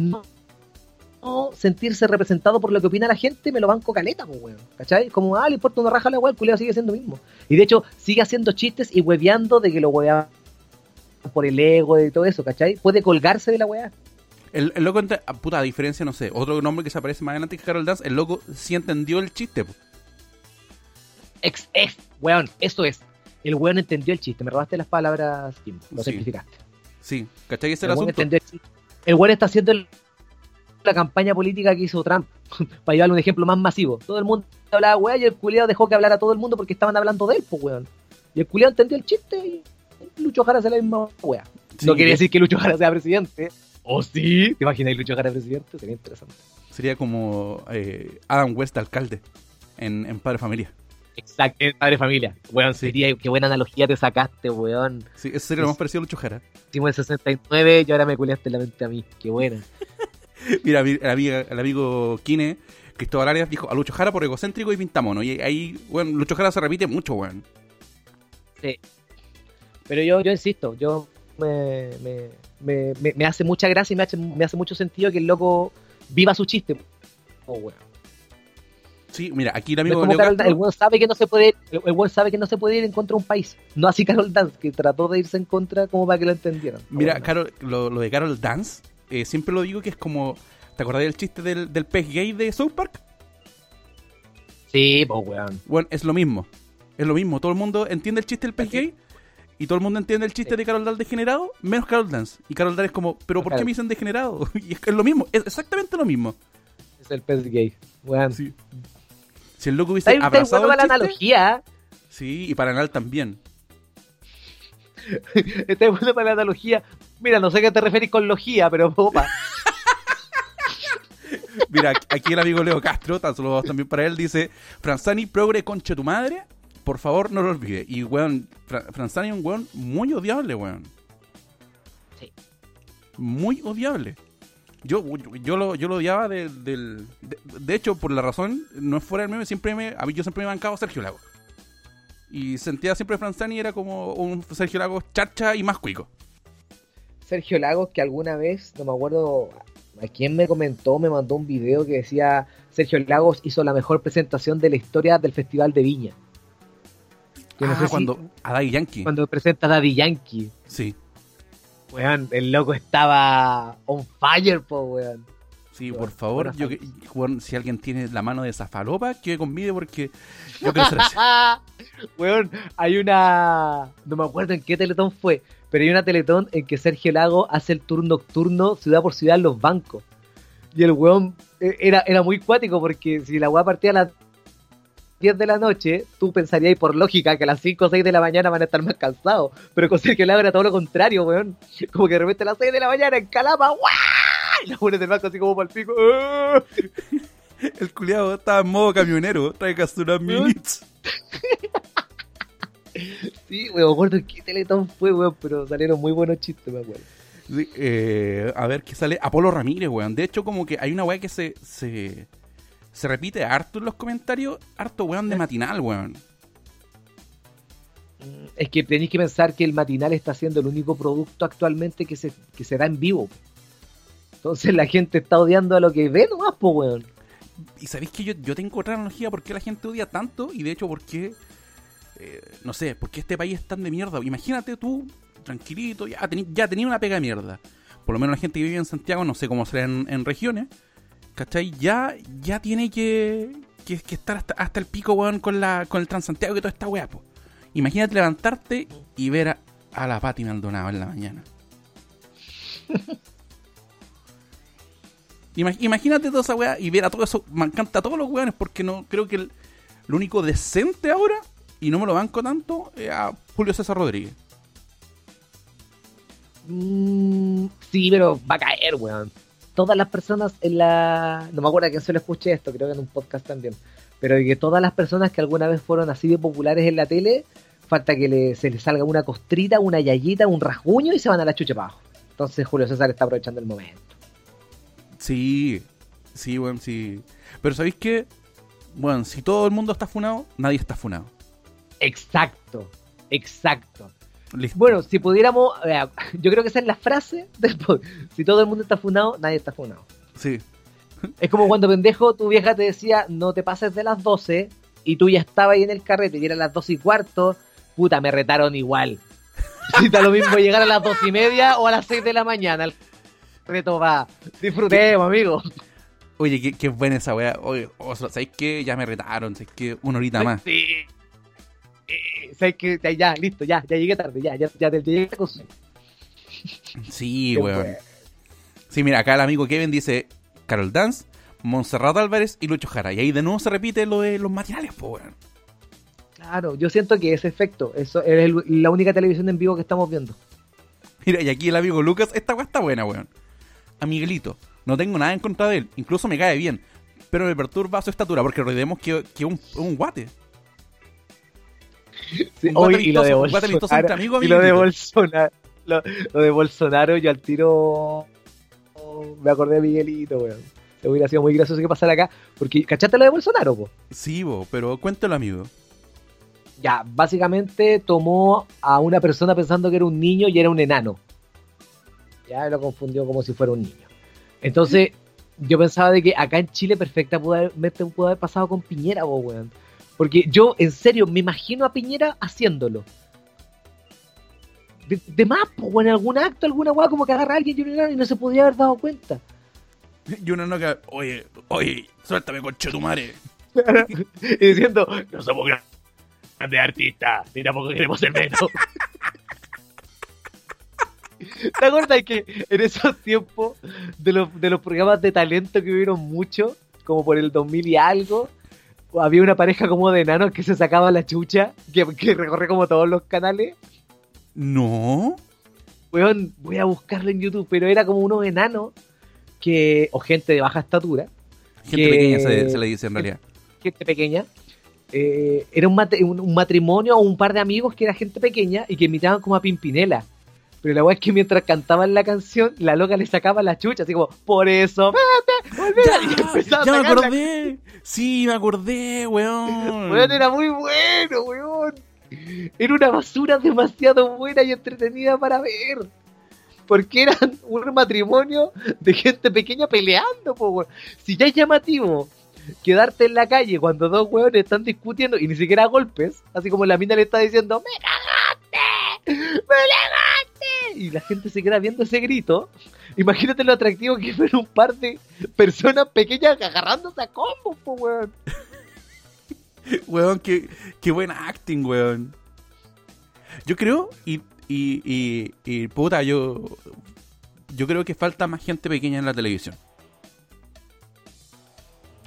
no sentirse representado por lo que opina la gente, me lo banco caleta, pues, weón. ¿Cachai? Como, ah, le importa una raja a la weá, el culeo sigue siendo mismo. Y de hecho, sigue haciendo chistes y hueveando de que lo huevean por el ego y todo eso, ¿cachai? Puede colgarse de la weá. El, el loco, ente- ah, puta, a diferencia, no sé, otro nombre que se aparece más adelante que Carol Dance, el loco sí entendió el chiste. po. Ex, ex, weón, eso es. El weón entendió el chiste. Me robaste las palabras, Kim. Lo Sí. simplificaste. Sí, ¿cachai? Ese es El el weón asunto. el. El weón está haciendo el- la campaña política que hizo Trump. Para llevarle un ejemplo más masivo. Todo el mundo hablaba weá y el culiado dejó que hablara todo el mundo porque estaban hablando de él, pues weón. Y el culiado entendió el chiste y Lucho Jara hace la misma weá. Sí, no quiere de- decir que Lucho Jara sea presidente. ¿O sí? ¿Te imaginas Lucho Jara presidente? Sería interesante. Sería como eh, Adam West alcalde en, en Padre Familia. Exacto, el padre familia. Weón, sería, qué buena analogía te sacaste, weón. Sí, ese sería lo Sí. más parecido a Lucho Jara. Hicimos el 69 y ahora me culiaste la mente a mí. Qué buena. Mira, mi- el, amiga- el amigo Kine, Cristóbal Arias, dijo a Lucho Jara por egocéntrico y pintamono. Y ahí, bueno, Lucho Jara se repite mucho, weón. Pero yo, yo insisto, yo me, me, me, me- me hace mucha gracia y me hace, me hace mucho sentido que el loco viva su chiste. Oh, weón. Sí, mira, aquí el amigo Leo Carol el weón sabe que no se puede, el, el sabe que no se puede ir en contra de un país. No así Carol Dance, que trató de irse en contra como para que lo entendieran. Mira, Bueno, Carol, lo, lo de Carol Dance, eh, siempre lo digo que es como. ¿Te acordás del chiste del, del pez gay de South Park? Sí, pues weón. Bueno, es lo mismo. Es lo mismo. Todo el mundo entiende el chiste del pez gay y todo el mundo entiende el chiste Sí. de Carol Dance degenerado, menos Carol Dance. Y Carol Dance es como, ¿pero por qué me dicen degenerado? Y es, es lo mismo, es exactamente lo mismo. Es el pez gay. Weón. Sí. Si el loco hubiese Está, está abrazado bueno el para la chiste, analogía. sí, y para Anal también. Está bueno para la analogía. Mira, no sé a qué te referís con logía, pero opa. Mira, aquí el amigo Leo Castro, tan solo también para él, dice, Franzani, progre concha tu madre, por favor no lo olvide. Y weón, Fra- Franzani es un weón muy odiable, weón. Sí. Muy odiable. Yo, yo, lo, yo lo odiaba de, del... De, de hecho, por la razón, no es fuera del meme, siempre me, a mí yo siempre me bancaba a Sergio Lago. Y sentía siempre a Franzani era como un Sergio Lago charcha y más cuico. Sergio Lagos, que alguna vez, no me acuerdo a quién me comentó, me mandó un video que decía Sergio Lagos hizo la mejor presentación de la historia del Festival de Viña. Que no ah, si- cuando... A Daddy Yankee. cuando presenta a Daddy Yankee. Sí, Weón, el loco estaba on fire, po, weón. sí, por favor, yo, weón, si alguien tiene la mano de esa falopa, que convide porque yo quiero ser así. weón, hay una. No me acuerdo en qué teletón fue, pero hay una teletón en que Sergio Lago hace el tour nocturno ciudad por ciudad en los bancos. Y el weón eh, era, era muy cuático porque si la weá partía a las 10 de la noche, tú pensarías por lógica que a las 5 o 6 de la mañana van a estar más cansados. Pero con Sergio Lago era todo lo contrario, weón. Como que de repente a las 6 de la mañana en Calama, ¡guau! Y los weones del banco así como para el pico. El culiado estaba en modo camionero, trae Castura Minutes. Sí, me acuerdo qué teletón fue, weón, pero salieron muy buenos chistes, me acuerdo. Sí, eh, a ver qué sale. Apolo Ramírez, weón. De hecho, como que hay una weá que se, se, se repite harto en los comentarios, harto weón de matinal, weón. Es que tenéis que pensar que el matinal está siendo el único producto actualmente que se, que se da en vivo. Entonces la gente está odiando a lo que ve nomás, po, weón. Y sabéis que yo, yo tengo otra analogía por qué la gente odia tanto y de hecho por qué, eh, no sé, por qué este país es tan de mierda. Imagínate tú, tranquilito, ya tení, ya tenía una pega de mierda. Por lo menos la gente que vive en Santiago, no sé cómo será en, en regiones, ¿cachai? Ya, ya tiene que, que, que estar hasta, hasta el pico, weón, con, la, con el Transantiago y toda esta weá, po. Imagínate levantarte y ver a, a la Pati Maldonado en la mañana. Ima- Imagínate toda esa weá y ver a todo eso. Me encanta a todos los weones porque no creo que el, lo único decente ahora, y no me lo banco tanto, es a Julio César Rodríguez. Mm, sí, pero va a caer, weón. Todas las personas en la. No me acuerdo a quién se lo escuché esto, creo que en un podcast también. Pero de que todas las personas que alguna vez fueron así de populares en la tele, falta que le- se les salga una costrita, una yayita, un rasguño y se van a la chucha para abajo. Entonces Julio César está aprovechando el momento. Sí, sí, weón, sí. Pero ¿sabéis qué? Bueno, si todo el mundo está funado, nadie está funado. Exacto, exacto. Listo. Bueno, si pudiéramos. eh, yo creo que esa es la frase después. Si todo el mundo está funado, nadie está funado. Sí. Es como cuando pendejo tu vieja te decía no te pases de las 12 y tú ya estabas ahí en el carrete y eran las 12 y cuarto, puta, me retaron igual. Si da lo mismo llegar a las 2 y media o a las 6 de la mañana, el reto va. Disfrutemos, amigos. Oye, qué, qué buena esa weá. Oye, o sea, ¿sabéis qué? Ya me retaron, ¿sabéis qué? Una horita más. Sí. ¿Sabes qué? Ya, ya, listo, ya, ya llegué tarde, ya, ya, ya te llegué a cosa. Sí, weón. bueno. Sí, mira, acá el amigo Kevin dice Carol Dance, Montserrat Álvarez y Lucho Jara. Y ahí de nuevo se repite lo de los matinales, po, weón. Claro, yo siento que ese efecto, eso es el- la única televisión en vivo que estamos viendo. Mira, y aquí el amigo Lucas, esta weá está buena, weón. A Miguelito, no tengo nada en contra de él, incluso me cae bien, pero me perturba su estatura, porque recordemos que que un, un guate. Sí, hoy, y lo de Bolsonaro, amigos, y lo de. Bolsonaro, lo, lo de Bolsonaro, yo al tiro me acordé de Miguelito, weón. Se hubiera sido muy gracioso que pasara acá, porque ¿cachaste lo de Bolsonaro, po? Sí, bo, pero cuéntelo, amigo. Ya, básicamente tomó a una persona pensando que era un niño y era un enano. Ya lo confundió como si fuera un niño. Entonces, yo pensaba de que acá en Chile perfectamente pudo haber pasado con Piñera, po, weón. Porque yo, en serio, me imagino a Piñera haciéndolo. De, de más, weón, en algún acto, alguna weá, como que agarra a alguien y no se podía haber dado cuenta. Y uno no que, oye, oye, suéltame, conche tu madre. y diciendo, No somos grandes artistas, ni tampoco queremos ser menos. ¿Te acuerdas que en esos tiempos de los, de los programas de talento que hubieron mucho, como por el 2000 y algo, había una pareja como de enanos que se sacaba la chucha, que, que recorre como todos los canales? No. Weón, voy a buscarlo en YouTube, pero era como unos enanos que, o gente de baja estatura, Gente Que- pequeña se, se le dice en realidad. gente pequeña. eh, era un, un- un matrimonio o un par de amigos que era gente pequeña y que imitaban como a Pimpinela. Pero la weá es que mientras cantaban la canción, la loca le sacaba la chucha, así como, por eso, vete, volvé", y empezaba ya a me la- acordé. Sí, me acordé, weón. Weón, era muy bueno, weón. Era una basura demasiado buena y entretenida para ver. Porque eran un matrimonio de gente pequeña peleando, po, weón. Si ya es llamativo quedarte en la calle cuando dos weones están discutiendo y ni siquiera golpes, así como la mina le está diciendo, ¡Me cagaste! ¡Me cagaste! Y la gente se queda viendo ese grito. Imagínate lo atractivo que fue un par de personas pequeñas agarrándose a combos, po, weón. Weón, qué, qué buen acting, weón. Yo creo, y, y, y, y, puta, yo. Yo creo que falta más gente pequeña en la televisión.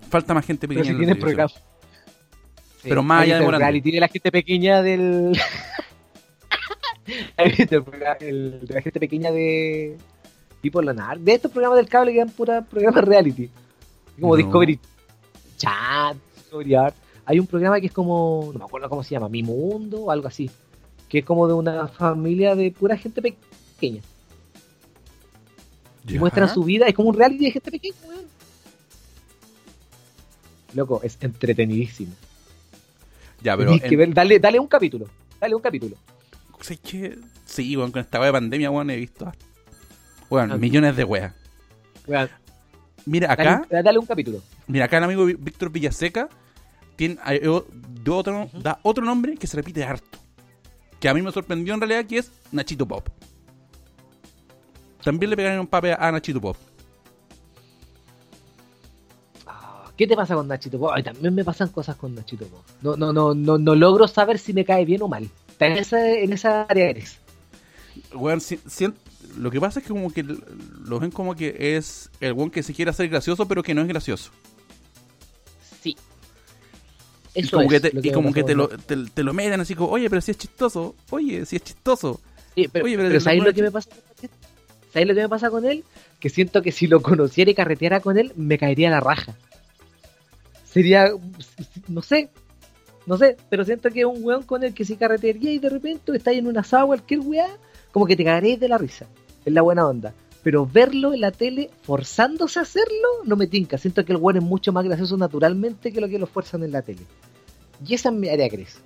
Falta más gente Pero pequeña si en la televisión. programa. Pero más allá de Morandé. reality de la gente pequeña del. Está el de la gente pequeña de. Tipo Lanar. De estos programas del cable que dan pura programas reality. Como No. Discovery Chat, Discovery Art. Hay un programa que es como. No me acuerdo cómo se llama. Mi Mundo o algo así. Que es como de una familia de pura gente pe- pequeña. Y muestran su vida. Es como un reality de gente pequeña, weón. Loco, es entretenidísimo. Ya, pero. Que ver- dale, dale un capítulo. Dale un capítulo. ¿Sabes qué? Sí, weón, con esta wea de pandemia, weón, he visto. Weón, Ah. millones de weas. Weón, Mira, acá. dale un capítulo. Mira, acá el amigo Víctor Villaseca tiene, o- otro, da otro nombre que se repite harto. Que a mí me sorprendió en realidad que es Nachito Pop. También le pegaron un papel a Nachito Pop. Ah, ¿Qué te pasa con Nachito Po? Ay, también me pasan cosas con Nachito Po. No, no, no, no, no logro saber si me cae bien o mal. Está en esa, en esa área eres. Weón, si- lo que pasa es que como que lo ven como que es el weón que se quiere hacer gracioso, pero que no es gracioso. Sí. y como es que, te, lo y como me que pasó te, lo, Nachito. te, te lo meten así como, oye, pero si es chistoso, oye, si es chistoso. Sí, pero, Oye, pero pero el ¿sabéis weón lo que me pasa? ¿Sabéis lo que me pasa con él? Que siento que si lo conociera y carreteara con él, me caería la raja. Sería, no sé, no sé, pero siento que es un weón con el que si carretearía y de repente está en una asado cualquier weá, como que te cagaréis de la risa. Es la buena onda. Pero verlo en la tele forzándose a hacerlo, no me tinca. Siento que el weón es mucho más gracioso naturalmente que lo que lo fuerzan en la tele. Y esa es mi área, Cris.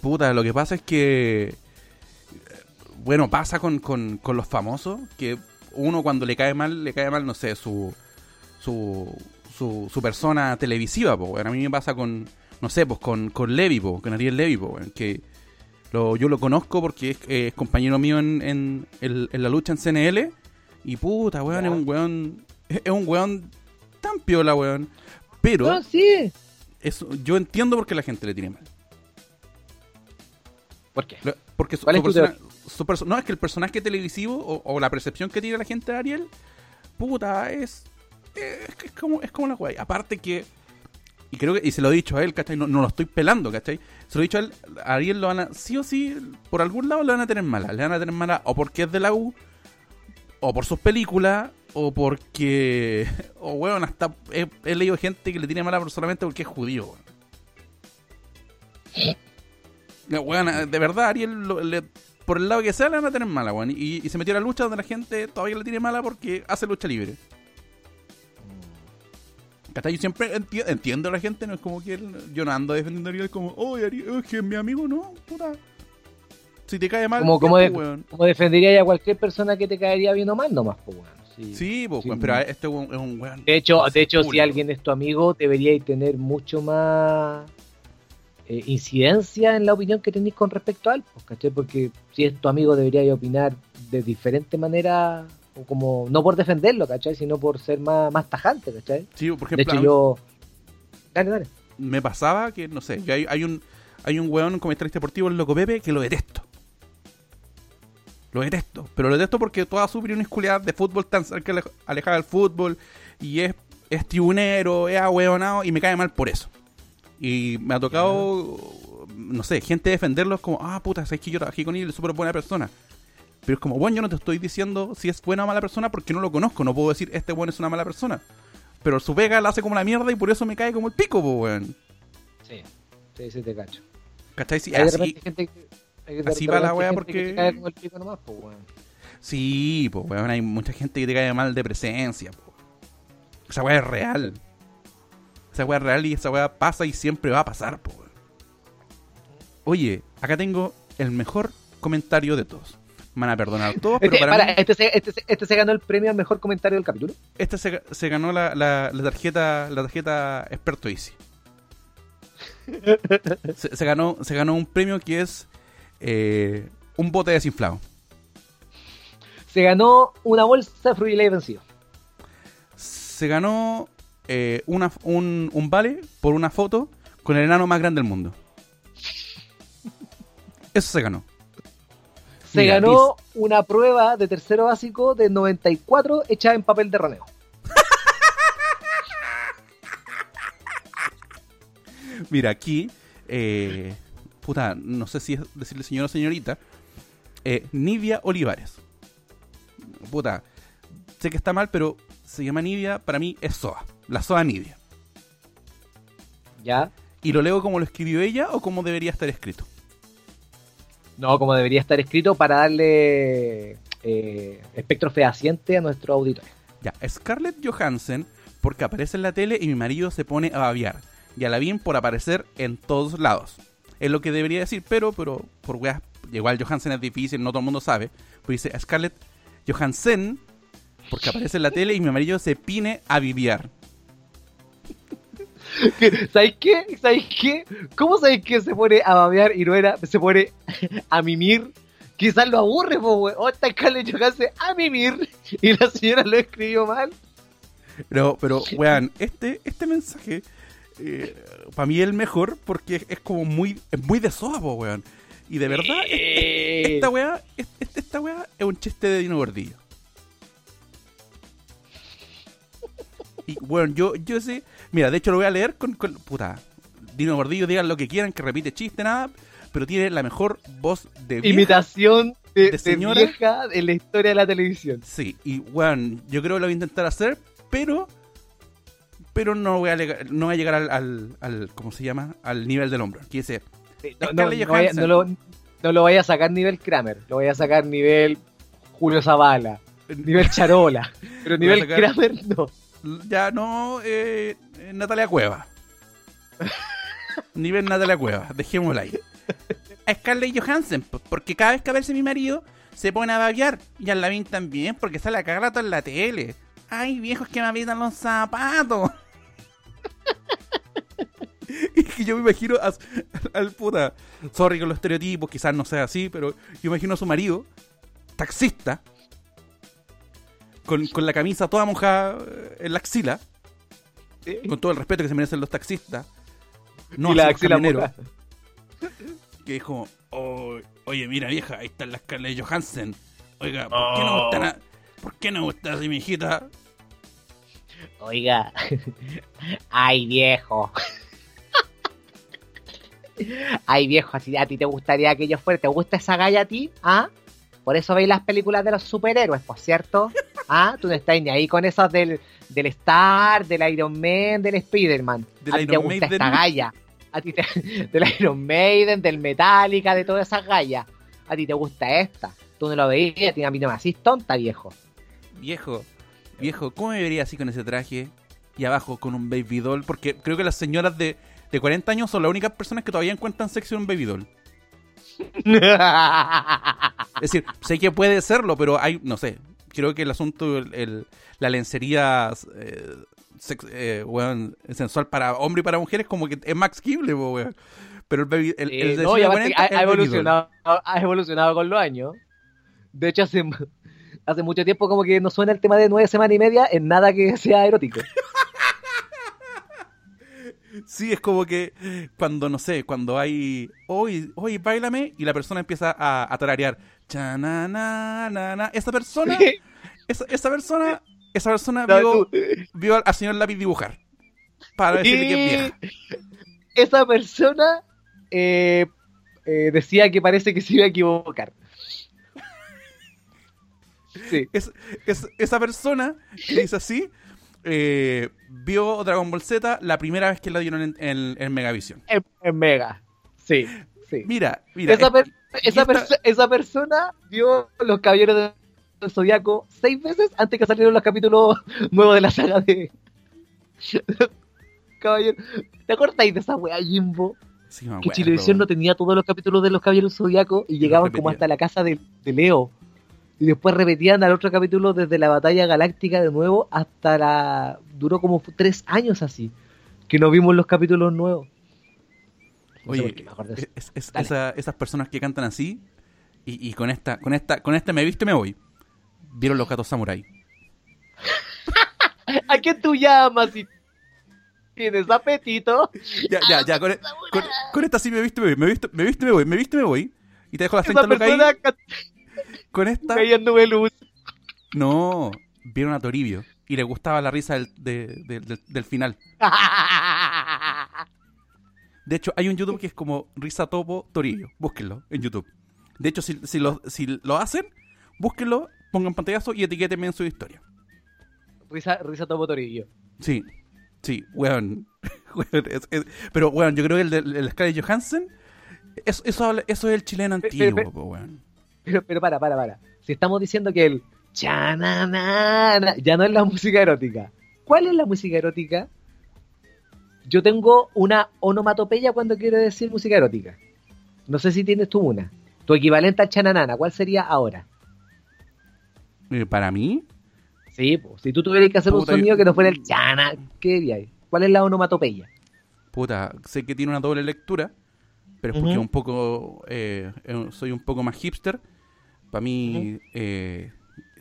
Puta, lo que pasa es que. Bueno, pasa con, con, con los famosos, que uno cuando le cae mal, le cae mal, no sé, su. su. su, persona televisiva, po. A mí me pasa con. No sé, pues con, con Levi, po, con Ariel Levi, po, que. Lo, yo lo conozco porque es, es compañero mío en, en, en- en la lucha en CNL. Y puta, weón, es un weón. Es un weón tan piola, weón. Pero No, sí. eso, yo entiendo por qué la gente le tiene mal. ¿Por qué? Porque su, ¿Cuál su es tu persona- su perso- no, es que el personaje televisivo o, o la percepción que tiene la gente de Ariel, puta, es. Es, es como, es como la guay. Aparte que. Y creo que. Y se lo he dicho a él, ¿cachai? No, no lo estoy pelando, ¿cachai? Se lo he dicho a él. A Ariel lo van a. Sí o sí, por algún lado le van a tener mala. Le van a tener mala o porque es de la U, o por sus películas, o porque. O, weón, hasta. He, leído gente que le tiene mala solamente porque es judío, weón. Weón, de verdad, Ariel, lo- le- por el lado que sea, le van a tener mala, weón. Y, y se metió a la lucha donde la gente todavía le tiene mala porque hace lucha libre. ¿Cachai? Yo siempre enti- entiendo a la gente, no es como que él- yo no ando defendiendo a Ariel como, oye, Ariel, es que es mi amigo, no, puta. Si te cae mal, Como, como, pues, de- weón. como defendería a cualquier persona que te caería bien o mal nomás, pues, weón. Sí. Sí, pues, Sí. weón, pero este weón es un weón. De hecho, de hecho si alguien es tu amigo, deberíais tener mucho más eh, incidencia en la opinión que tenéis con respecto a él, pues, ¿cachai? Porque si es tu amigo, deberíais opinar de diferente manera, o como, no por defenderlo, ¿cachai? Sino por ser más, más tajante, ¿cachai? Sí, por De hecho, yo... Dale, dale. me pasaba que, no sé, yo hay, hay un hay un weón, un comentarista deportivo, el Loco Pepe, que lo detesto. Lo detesto. Pero lo detesto porque toda su opinión es culiada de fútbol tan cerca ale- alejada del fútbol y es, es tribunero, es ahueonado y me cae mal por eso. Y me ha tocado, no sé, gente defenderlo es como, ah, puta, sabes que yo trabajé con él, es súper buena persona. Pero es como, bueno, yo no te estoy diciendo si es buena o mala persona porque no lo conozco. No puedo decir, este weón es una mala persona. Pero su pega la hace como la mierda y por eso me cae como el pico, po, weón. Sí, sí, sí te cacho. ¿Cachai? Sí, así- gente que- hay así va la gente porque- que te cae como el pico nomás, pues, weón. Sí, pues, weón, hay mucha gente que te cae mal de presencia, po. Esa weá es real. Esa weá es real y esa weá pasa y siempre va a pasar, po. Oye, acá tengo el mejor comentario de todos. Me van a perdonar todos, pero Este, para para, mí, este, se, este, este se ganó el premio al mejor comentario del capítulo. este se, se ganó la, la- la tarjeta la tarjeta experto Easy. Se, se ganó, se ganó un premio que es eh, un bote desinflado. Se ganó una bolsa de vencido. se ganó eh, una, un, un vale por una foto con el enano más grande del mundo. Eso se ganó. Se Mira, ganó una prueba de tercero básico de 94 hecha en papel de raneo. Mira, aquí, eh, puta, no sé si es decirle señor o señorita, eh, Nidia Olivares. Puta, sé que está mal, pero se llama Nidia, para mí es Soa, la Soa Nidia. ¿Ya? ¿Y lo leo como lo escribió ella o como debería estar escrito? No, como debería estar escrito para darle eh, espectro fehaciente a nuestro auditorio. Ya, Scarlett Johansson porque aparece en la tele y mi marido se pone a babiar. Y a la bien por aparecer en todos lados. Es lo que debería decir, pero, pero por weas, igual Johansson es difícil, no todo el mundo sabe. Pues dice Scarlett Johansson porque aparece en la tele y mi marido se pine a viviar. ¿Sabéis qué? ¿Sabéis qué? ¿Cómo sabéis que se pone a babear y no era, se pone a mimir? Quizás lo aburre, po, weón. Oh, está Scarlett Johansson a mimir y la señora lo escribió mal. pero, pero, weón, este, este mensaje para mí es el mejor porque es, es como muy, es muy de soa, po, weón. Y de verdad, es- es- esta weá, es- es- esta weá es un chiste de Dino Gordillo. Y bueno, yo, yo sé, mira, de hecho lo voy a leer con, con- puta, Dino Gordillo, digan lo que quieran, que repite chiste, nada, pero tiene la mejor voz de vieja. Imitación de, de de señora. vieja en la historia de la televisión. Sí, y bueno, yo creo que lo voy a intentar hacer, pero pero no voy a, no voy a llegar al, al, al- ¿cómo se llama? Al nivel del hombro. Que dice, No, no, Scarlett no vaya- Johansson. no lo, no lo vaya a sacar nivel Kramer, lo vaya a sacar nivel Julio Zavala, nivel Charola, pero nivel sacar- Kramer no. Ya no, eh, eh, Natalia Cueva. nivel Natalia Cueva, dejémosla ahí. A Scarlett Johansson, porque cada vez que aparece mi marido, se pone a babear. Y a Lavín también, porque sale a cagar rato en la tele. Ay, viejos que me aprietan los zapatos. y que yo me imagino a- al puta. Sorry con los estereotipos, quizás no sea así, pero yo imagino a su marido, taxista, con, con la camisa toda mojada eh, en la axila, con todo el respeto que se merecen los taxistas. No Y la axila camioneros, que dijo, "Oh, oye, mira vieja, ahí está la Scarlett Johansson. Oiga, ¿por qué no Oh. gustan a- ¿Por qué no gusta así mi hijita? Oiga, ay viejo. Ay viejo, así a ti te gustaría que yo fuera, ¿te gusta esa galla a ti? ¿Ah? Por eso veis las películas de los superhéroes, por cierto. ¿Ah? Tú no estás ni ahí con esos del, del Star, del Iron Man, del Spider-Man. Del a ti te Iron gusta Maiden. esta galla. A ti te, del Iron Maiden, del Metallica, de todas esas gallas. A ti te gusta esta. Tú no lo veías, a mí no me hacís tonta, viejo. Viejo, viejo, ¿cómo me vería así con ese traje? Y abajo con un baby doll, porque creo que las señoras de, de 40 años son las únicas personas que todavía encuentran sexy un baby doll. Es decir, sé que puede serlo, pero hay, no sé, creo que el asunto, el, el- la lencería eh, sex- eh, weón, sensual para hombre y para mujeres como que es Max Kible, po, weón. Pero el baby, el, el de no, y 140 aparte que ha, evolucionado, ha evolucionado con los años. De hecho, hace, hace mucho tiempo como que no suena el tema de nueve semanas y media en nada que sea erótico. Sí, es como que cuando, no sé, cuando hay, hoy, hoy, bailame, y la persona empieza a, a tararear, Chananana. esa persona, esa, esa persona, esa persona vio, tú- vio al, al señor lápiz dibujar. Para decirle que es vieja. Esa persona eh, eh, decía que parece que se iba a equivocar. Sí. Es, es- esa persona que dice así, eh, vio Dragon Ball Z la primera vez que la dieron en, en- en Megavisión. En, en Mega. Sí, sí. Mira, mira, esa, es- per- esa, esta- perso- esa persona vio los caballeros del Zodiaco seis veces antes que salieron los capítulos nuevos de la saga de Caballero. ¿Te acordáis de esa wea Jimbo? sí Que acuerdo, Chilevisión no tenía todos los capítulos de los Caballeros Zodiaco y llegaban como hasta la casa de, de Leo. Y después repetían al otro capítulo desde la batalla galáctica de nuevo hasta la. duró como tres años así. Que no vimos los capítulos nuevos. No sé Oye, por qué me es- es- Dale. esa- esas personas que cantan así y, y con esta, con esta, con este me viste me voy. Vieron los gatos samurai. ¿A qué tú llamas si tienes apetito? Ya, ya, ya, con, con- con esta sí me viste me voy, me viste, me viste me voy, me viste me voy. Y te dejo las 30 Esa lucas ahí. persona Con esta. cayendo de luz. No, vieron a Toribio y le gustaba la risa del, de- de- del- del final. De hecho, hay un YouTube que es como Risa Topo Toribio. Búsquenlo en YouTube. De hecho, si, si, lo, si lo hacen, búsquenlo, pongan pantallazo y etiquétenme en su historia. risa, risa topo torillo. Sí, sí, weón. Weón, es- es- pero, weón, yo creo que el de el Scarlett Johansson, eso, eso, es el chileno antiguo, pe- pe- po, weón. Pero, pero para, para, para. Si estamos diciendo que el chananana ya no es la música erótica. ¿Cuál es la música erótica? Yo tengo una onomatopeya cuando quiero decir música erótica. No sé si tienes tú una. Tu equivalente al chananana, ¿cuál sería ahora? Eh, Para mí, Sí, pues, si tú tuvieras que hacer Puta, un sonido yo- que no fuera el chana, ¿qué dirías? ¿Cuál es la onomatopeya? puta, sé que tiene una doble lectura, pero es porque un poco, eh, eh, soy un poco más hipster. Para mí, eh,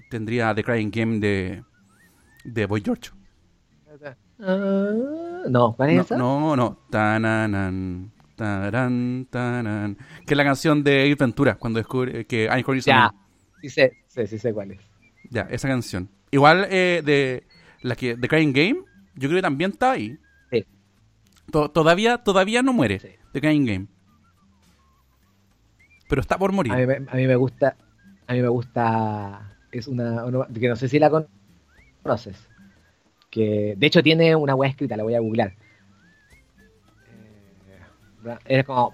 tendría The Crying Game de, de Boy George. Ah, no, ¿cuál es No, esa? no, no. Tananan, taran, tanan. Que es la canción de Ace Ventura cuando descubre que Einhorn Ya, sí sé, sí, sí sé cuál es. Ya, esa canción. Igual eh, de la que de Crying Game, yo creo que también está ahí. Sí. To- todavía, todavía no muere Sí. de Crying Game. Pero está por morir. A mí, me- a mí me gusta, a mí me gusta, es una, una- que no sé si la conoces, que de hecho tiene una web escrita, la voy a googlear. Eh, Es como.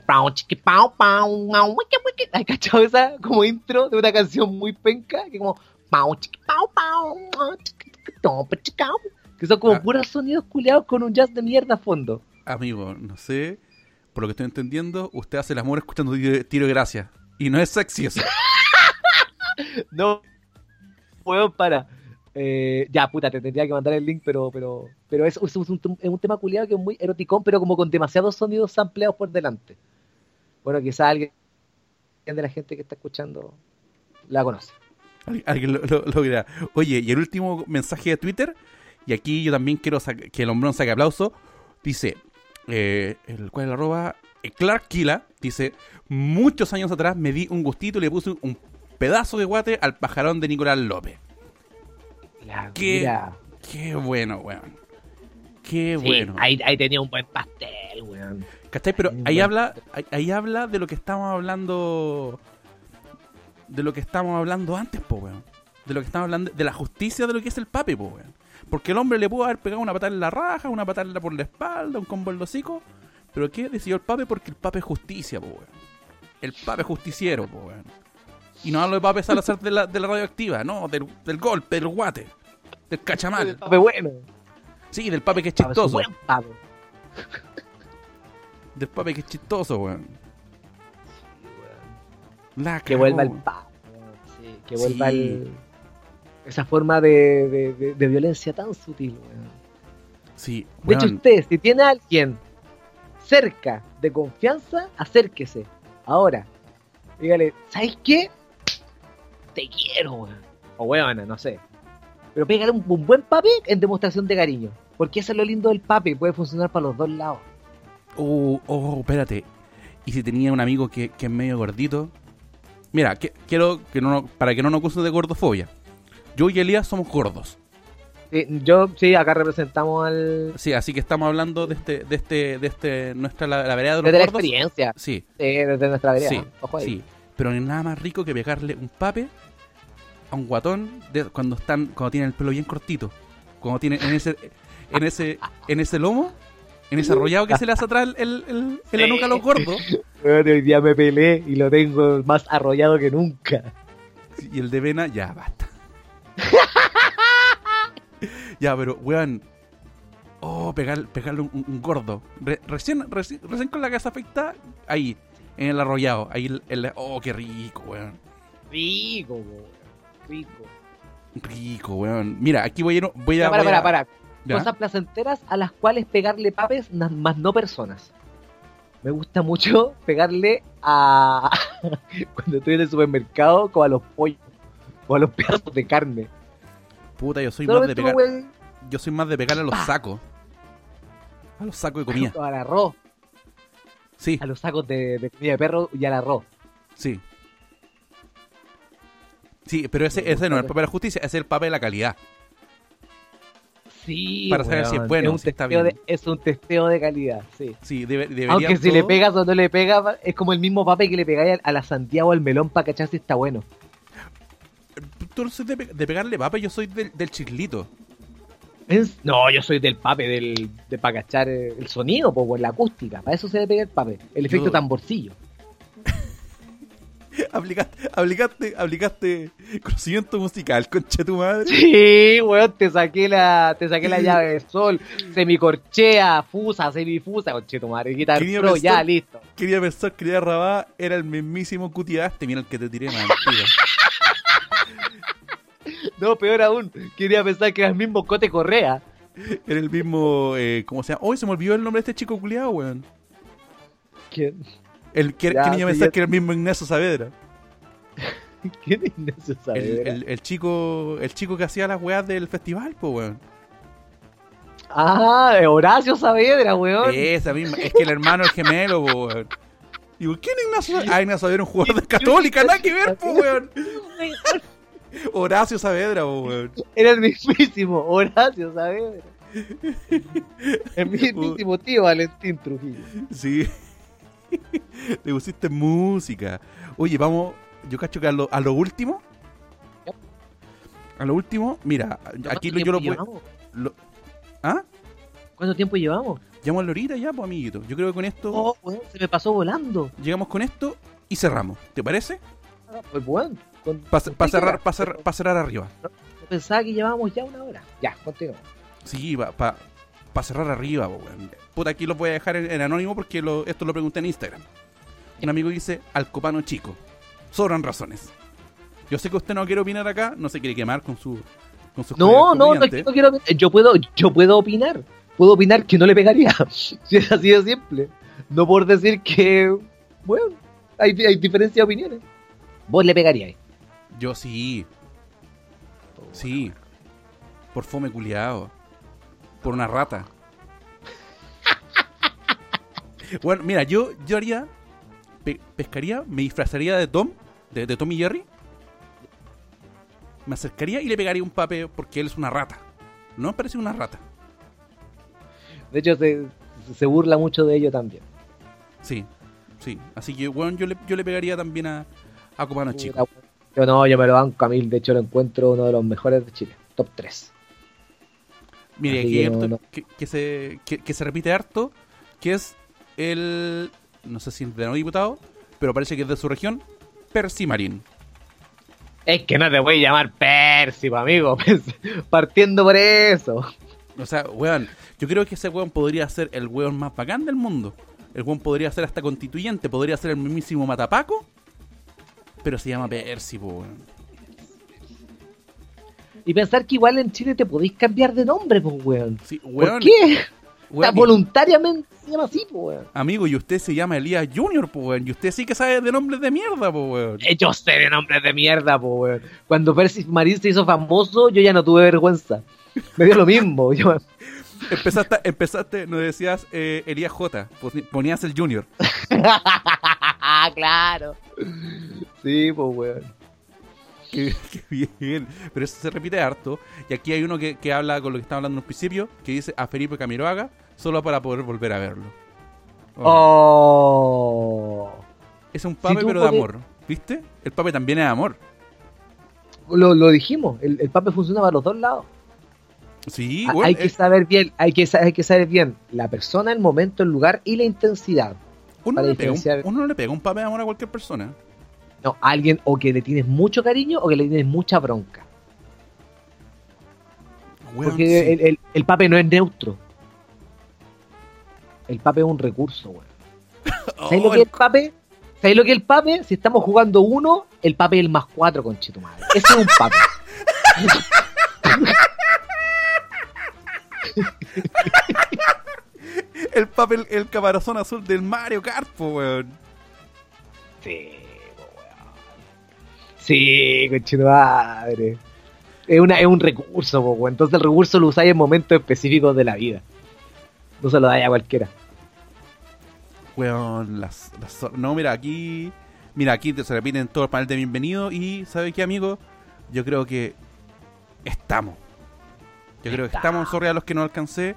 ¿Has cachado esa como intro de una canción muy penca? Que como que son como Ah. puros sonidos culeados con un jazz de mierda a fondo. Amigo, no sé. Por lo que estoy entendiendo, usted hace el amor escuchando tiro, de gracia. Y no es sexy eso. No, weón, para. Eh, ya, puta, te tendría que mandar el link, pero pero pero es, un, tema culiado que es muy eroticón, pero como con demasiados sonidos sampleados por delante. Bueno, quizá alguien de la gente que está escuchando la conoce. Al- Alguien lo, dirá. Oye, y el último mensaje de Twitter, y aquí yo también quiero que el hombrón saque aplauso, dice, eh, el cual arroba, eh, Clark Kila, dice, muchos años atrás me di un gustito y le puse un pedazo de guate al pajarón de Nicolás López. La ¿Qué? bueno, weón. Qué Sí, bueno. ahí, ahí tenía un buen pastel, weón. ¿Cachai? Pero ahí habla, ahí, ahí habla de lo que estamos hablando. De lo que estamos hablando antes, po, weón. De lo que estamos hablando, de la justicia de lo que es el pape, po, weón. Porque el hombre le pudo haber pegado una patada en la raja, una patada por la espalda, un combo en los hocico. Pero ¿qué decidió el pape? Porque el pape es justicia, po, weón. El pape es justiciero, po, weón. Y no hablo de pape Salazar de la, de la radioactiva, no, del, del golpe, del guate, del cachamal. El pape bueno. Sí, del pape que es chistoso. buen pape. Del pape que es chistoso, weón. La Que vuelva el pape. weón, Sí, que vuelva Sí. el, esa forma de, de- de- de violencia tan sutil, weón. Sí, De hecho, weón. usted, si tiene a alguien cerca de confianza, acérquese. Ahora, dígale, ¿sabes qué? Te quiero, weón. O weona, no sé. Pero pégale un, un buen pape en demostración de cariño. Porque eso es lo lindo del pape, puede funcionar para los dos lados. Oh, oh, espérate. Y si tenía un amigo que, que es medio gordito. Mira, que- quiero que no, para que no nos acusen de gordofobia. Yo y Elías somos gordos. Sí, yo, sí, acá representamos al. Sí, así que estamos hablando de este, de este, de este, nuestra la, la vereda de los Desde la gordos. experiencia, Sí, sí, desde nuestra vereda. sí, Ojo ahí. sí. Pero no hay nada más rico que pegarle un pape a un guatón de, cuando están, cuando tienen el pelo bien cortito. Cuando tienen en ese, en ese, en ese lomo, en ese arrollado que se le hace atrás el, el- en la nuca a los gordos. Hoy día me peleé y lo tengo más arrollado que nunca. Y el de vena, ya basta. ya, pero, weón. Oh, pegar, pegarle un, un gordo. Re- recién, recién, recién con la casa afectada, ahí, en el arrollado. Ahí, el, el- oh, qué rico, weón. Rico, weón. Rico. Rico, weón. Mira, aquí voy a voy a. Para, voy a- para, para. ¿Ya? Cosas placenteras a las cuales pegarle papes, más no personas. Me gusta mucho pegarle a. cuando estoy en el supermercado, como a los pollos. O a los pedazos de carne. Puta, yo soy más de pegar. Yo soy más de pegarle a los sacos. A los sacos de comida. al arroz. Sí, A los sacos de, de comida de perro y al arroz. sí. Sí, pero ese, ese no es el papel de la justicia, ese es el papel de la calidad. Sí, Para saber si es bueno, es un si está testeo bien. de- es un testeo de calidad, sí. Sí, debe, Aunque si le pegas o no le pegas, es como el mismo pape que le pegáis a la Santiago al melón para cachar si está bueno. Tú no soy de pegarle papa, yo soy del, del chislito. Es- No, yo soy del pape, del, de para cachar eh, el sonido, pues, la acústica. Para eso se le pega el pape. El efecto Yo- tamborcillo. aplicaste, aplicaste, aplicaste conocimiento musical, concha tu madre. Sí, weón, te saqué la, te saqué la llave de sol, semicorchea, fusa, semifusa, conche tu madre, guitar Quería pro, ya, listo. Quería pensar que ya Rabá era el mismísimo cutiaste, mira el que te tiré más mentira. No, peor aún, quería pensar que era el mismo Cote Correa. Era el mismo, eh, ¿cómo se llama? Hoy se me olvidó el nombre de este chico culiado, weón. ¿Quién? El que, Ya, niño sí, pensar ya- que era el mismo Ignacio Saavedra. ¿Quién es Ignacio Saavedra? el, el chico el chico que hacía las weas del festival, pues weón. Ah, Horacio Saavedra, weón. Esa misma, es que el hermano es gemelo, po, weón. ¿Y por qué no Ignacio? Ah, Ignacio Saavedra es un jugador de Católica, nada que ver, po, weón. Horacio Saavedra, weón. Era el mismísimo Horacio Saavedra. El mismísimo tío Valentín Trujillo. Sí. Le pusiste música. Oye, vamos. Yo cacho que a lo, a lo último. A lo último, mira, aquí lo- yo lo puedo. llevamos? lo- ¿Ah? ¿Cuánto tiempo llevamos? Llamo a Lorita ya, pues, amiguito. Yo creo que con esto. Oh, weón, se me pasó volando. Llegamos con esto y cerramos. ¿Te parece? Ah, Pues bueno. Con- Para con cerrar, técnica. pa cerrar, pa cerrar arriba. Yo Pensaba que llevábamos ya una hora. Ya, continuamos. Sí, para cerrar arriba, po, weón. Puta, aquí lo voy a dejar en, en anónimo porque lo- esto lo pregunté en Instagram. Un amigo dice, al copano chico. Sobran razones. Yo sé que usted no quiere opinar acá, no se quiere quemar con su con sus No, no, no, no quiero. Yo puedo, yo puedo opinar. Puedo opinar que no le pegaría. Si es así de simple. No por decir que, bueno, hay, hay diferencia de opiniones. Vos le pegaríais. Yo sí. Sí. Por fome culiado. Por una rata. bueno, mira, yo, yo haría. pe- pescaría, me disfrazaría de Tom, de, de Tom y Jerry. Me acercaría y le pegaría un pape porque él es una rata. No me parece una rata. De hecho, se, se burla mucho de ello también. Sí, sí. Así que, bueno, yo le, yo le pegaría también a, a Copano Chico. Yo no, yo me lo banco a mil. De hecho, lo encuentro uno de los mejores de Chile. Top 3. Mire, Así aquí hay que no- no. Que, que se, que, se repite harto, que es el, no sé si es de no diputado, pero parece que es de su región, Percy Marín. Es que no te voy a llamar Percy, amigo. pues, Partiendo por eso. O sea, weón, yo creo que ese weón podría ser el weón más bacán del mundo. El weón podría ser hasta constituyente, podría ser el mismísimo Matapaco, pero se llama Percy, po, weón. Y pensar que igual en Chile te podéis cambiar de nombre, pues, weón. Sí, ¿Por weón, qué? O sea, voluntariamente se llama así, pues, weón. amigo, y usted se llama Elías Junior, po, weón, y usted sí que sabe de nombres de mierda, po, weón. Eh, Yo sé de nombres de mierda, po, weón. Cuando Percy Marín se hizo famoso, yo ya no tuve vergüenza. Me dio lo mismo. Yo, Empezaste, empezaste, no decías eh, Elías J, ponías el Junior. claro. Sí, pues, weón. Qué, qué bien. Pero eso se repite harto. Y aquí hay uno que, que habla con lo que estaba hablando en un principio, que dice a Felipe Camiroaga solo para poder volver a verlo. Oh. Oh. Es un pape, pero de amor. ¿Viste? El pape también es amor. Lo, lo dijimos, el, el pape funciona para los dos lados. Sí, Ha- bueno, hay que eh, saber bien, hay que, hay que saber bien la persona, el momento, el lugar y la intensidad. uno, le pega un, uno no le pega un pape de amor a cualquier persona. No, a alguien o que le tienes mucho cariño o que le tienes mucha bronca. Porque sí. el, el- el pape no es neutro. El pape es un recurso, weón. ¿Sabéis lo Oh, que es el pape? ¿Sabéis lo que es el pape? Si estamos jugando uno, el pape es el más cuatro, conchito madre. Ese es un pape. el pape, el, el caparazón azul del Mario Kart, weón. Sí. Sí, madre. Es, una, es un recurso, po. Entonces el recurso lo usáis en momentos específicos de la vida. No se lo dais a cualquiera. Weón, las, las- No, mira, aquí. Mira, aquí te- se repiten todo el panel de bienvenido. Y, ¿sabe qué, amigo? Yo creo que. Estamos. Yo creo que estamos. Sorry a los que no alcancé.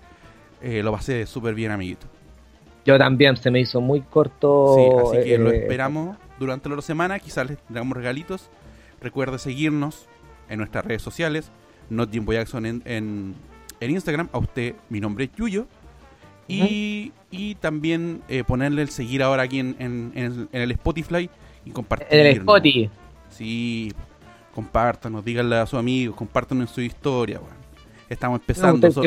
Eh, lo pasé súper bien, amiguito. Yo también, se me hizo muy corto. Sí, así que lo eh, esperamos durante la semana. Quizás les traigamos regalitos. Recuerde seguirnos en nuestras redes sociales. Not Jimbo Jackson en, en, en Instagram. A usted, mi nombre es Yuyo. Y, y también eh, ponerle el seguir ahora aquí en, en, el, en el Spotify y compartir. En el Spotify. Sí, compártanos, díganle a sus amigos, compártanos en su historia. weón. Estamos No, empezando, so-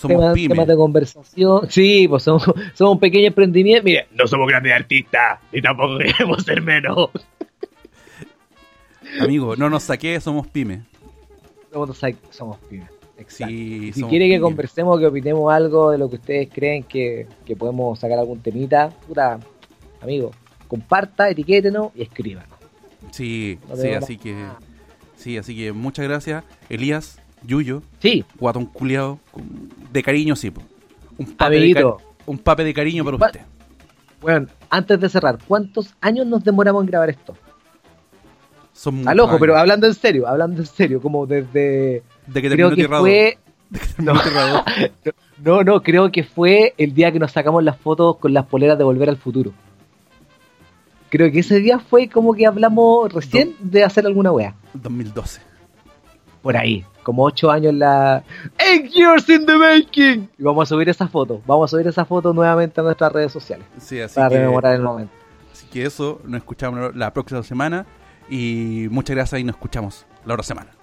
somos temas, pymes. temas de conversación. Sí, pues somos, somos un pequeño emprendimiento. Mire, No somos grandes artistas, ni tampoco queremos ser menos. Amigo, no nos saqué, somos pymes. somos, somos pymes. Exacto. Sí, si quiere que pymes. conversemos, que opinemos algo de lo que ustedes creen que, que podemos sacar algún temita, puta, amigo, comparta, etiquétenos y escríbanos. Sí, No sí, así que sí, así que muchas gracias, Elías, Yuyo, Sí, guatón culiao, de cariño, sí. po. Un pape, de, un pape de cariño para Pa- usted. Bueno, antes de cerrar, ¿cuántos años nos demoramos en grabar esto? Son muchos Al ojo, años. pero hablando en serio, hablando en serio, como desde... De que Creo terminó que 2. fue... De que terminó Tierra 2. No, no, creo que fue el día que nos sacamos las fotos con las poleras de Volver al Futuro. Creo que ese día fue como que hablamos recién de hacer alguna wea. 2012. Por ahí, como ocho años en la... Eight years in the making! Y vamos a subir esa foto, vamos a subir esa foto nuevamente a nuestras redes sociales. Sí, así para que, rememorar el momento. así que eso, nos escuchamos la próxima semana. Y muchas gracias y nos escuchamos la otra semana.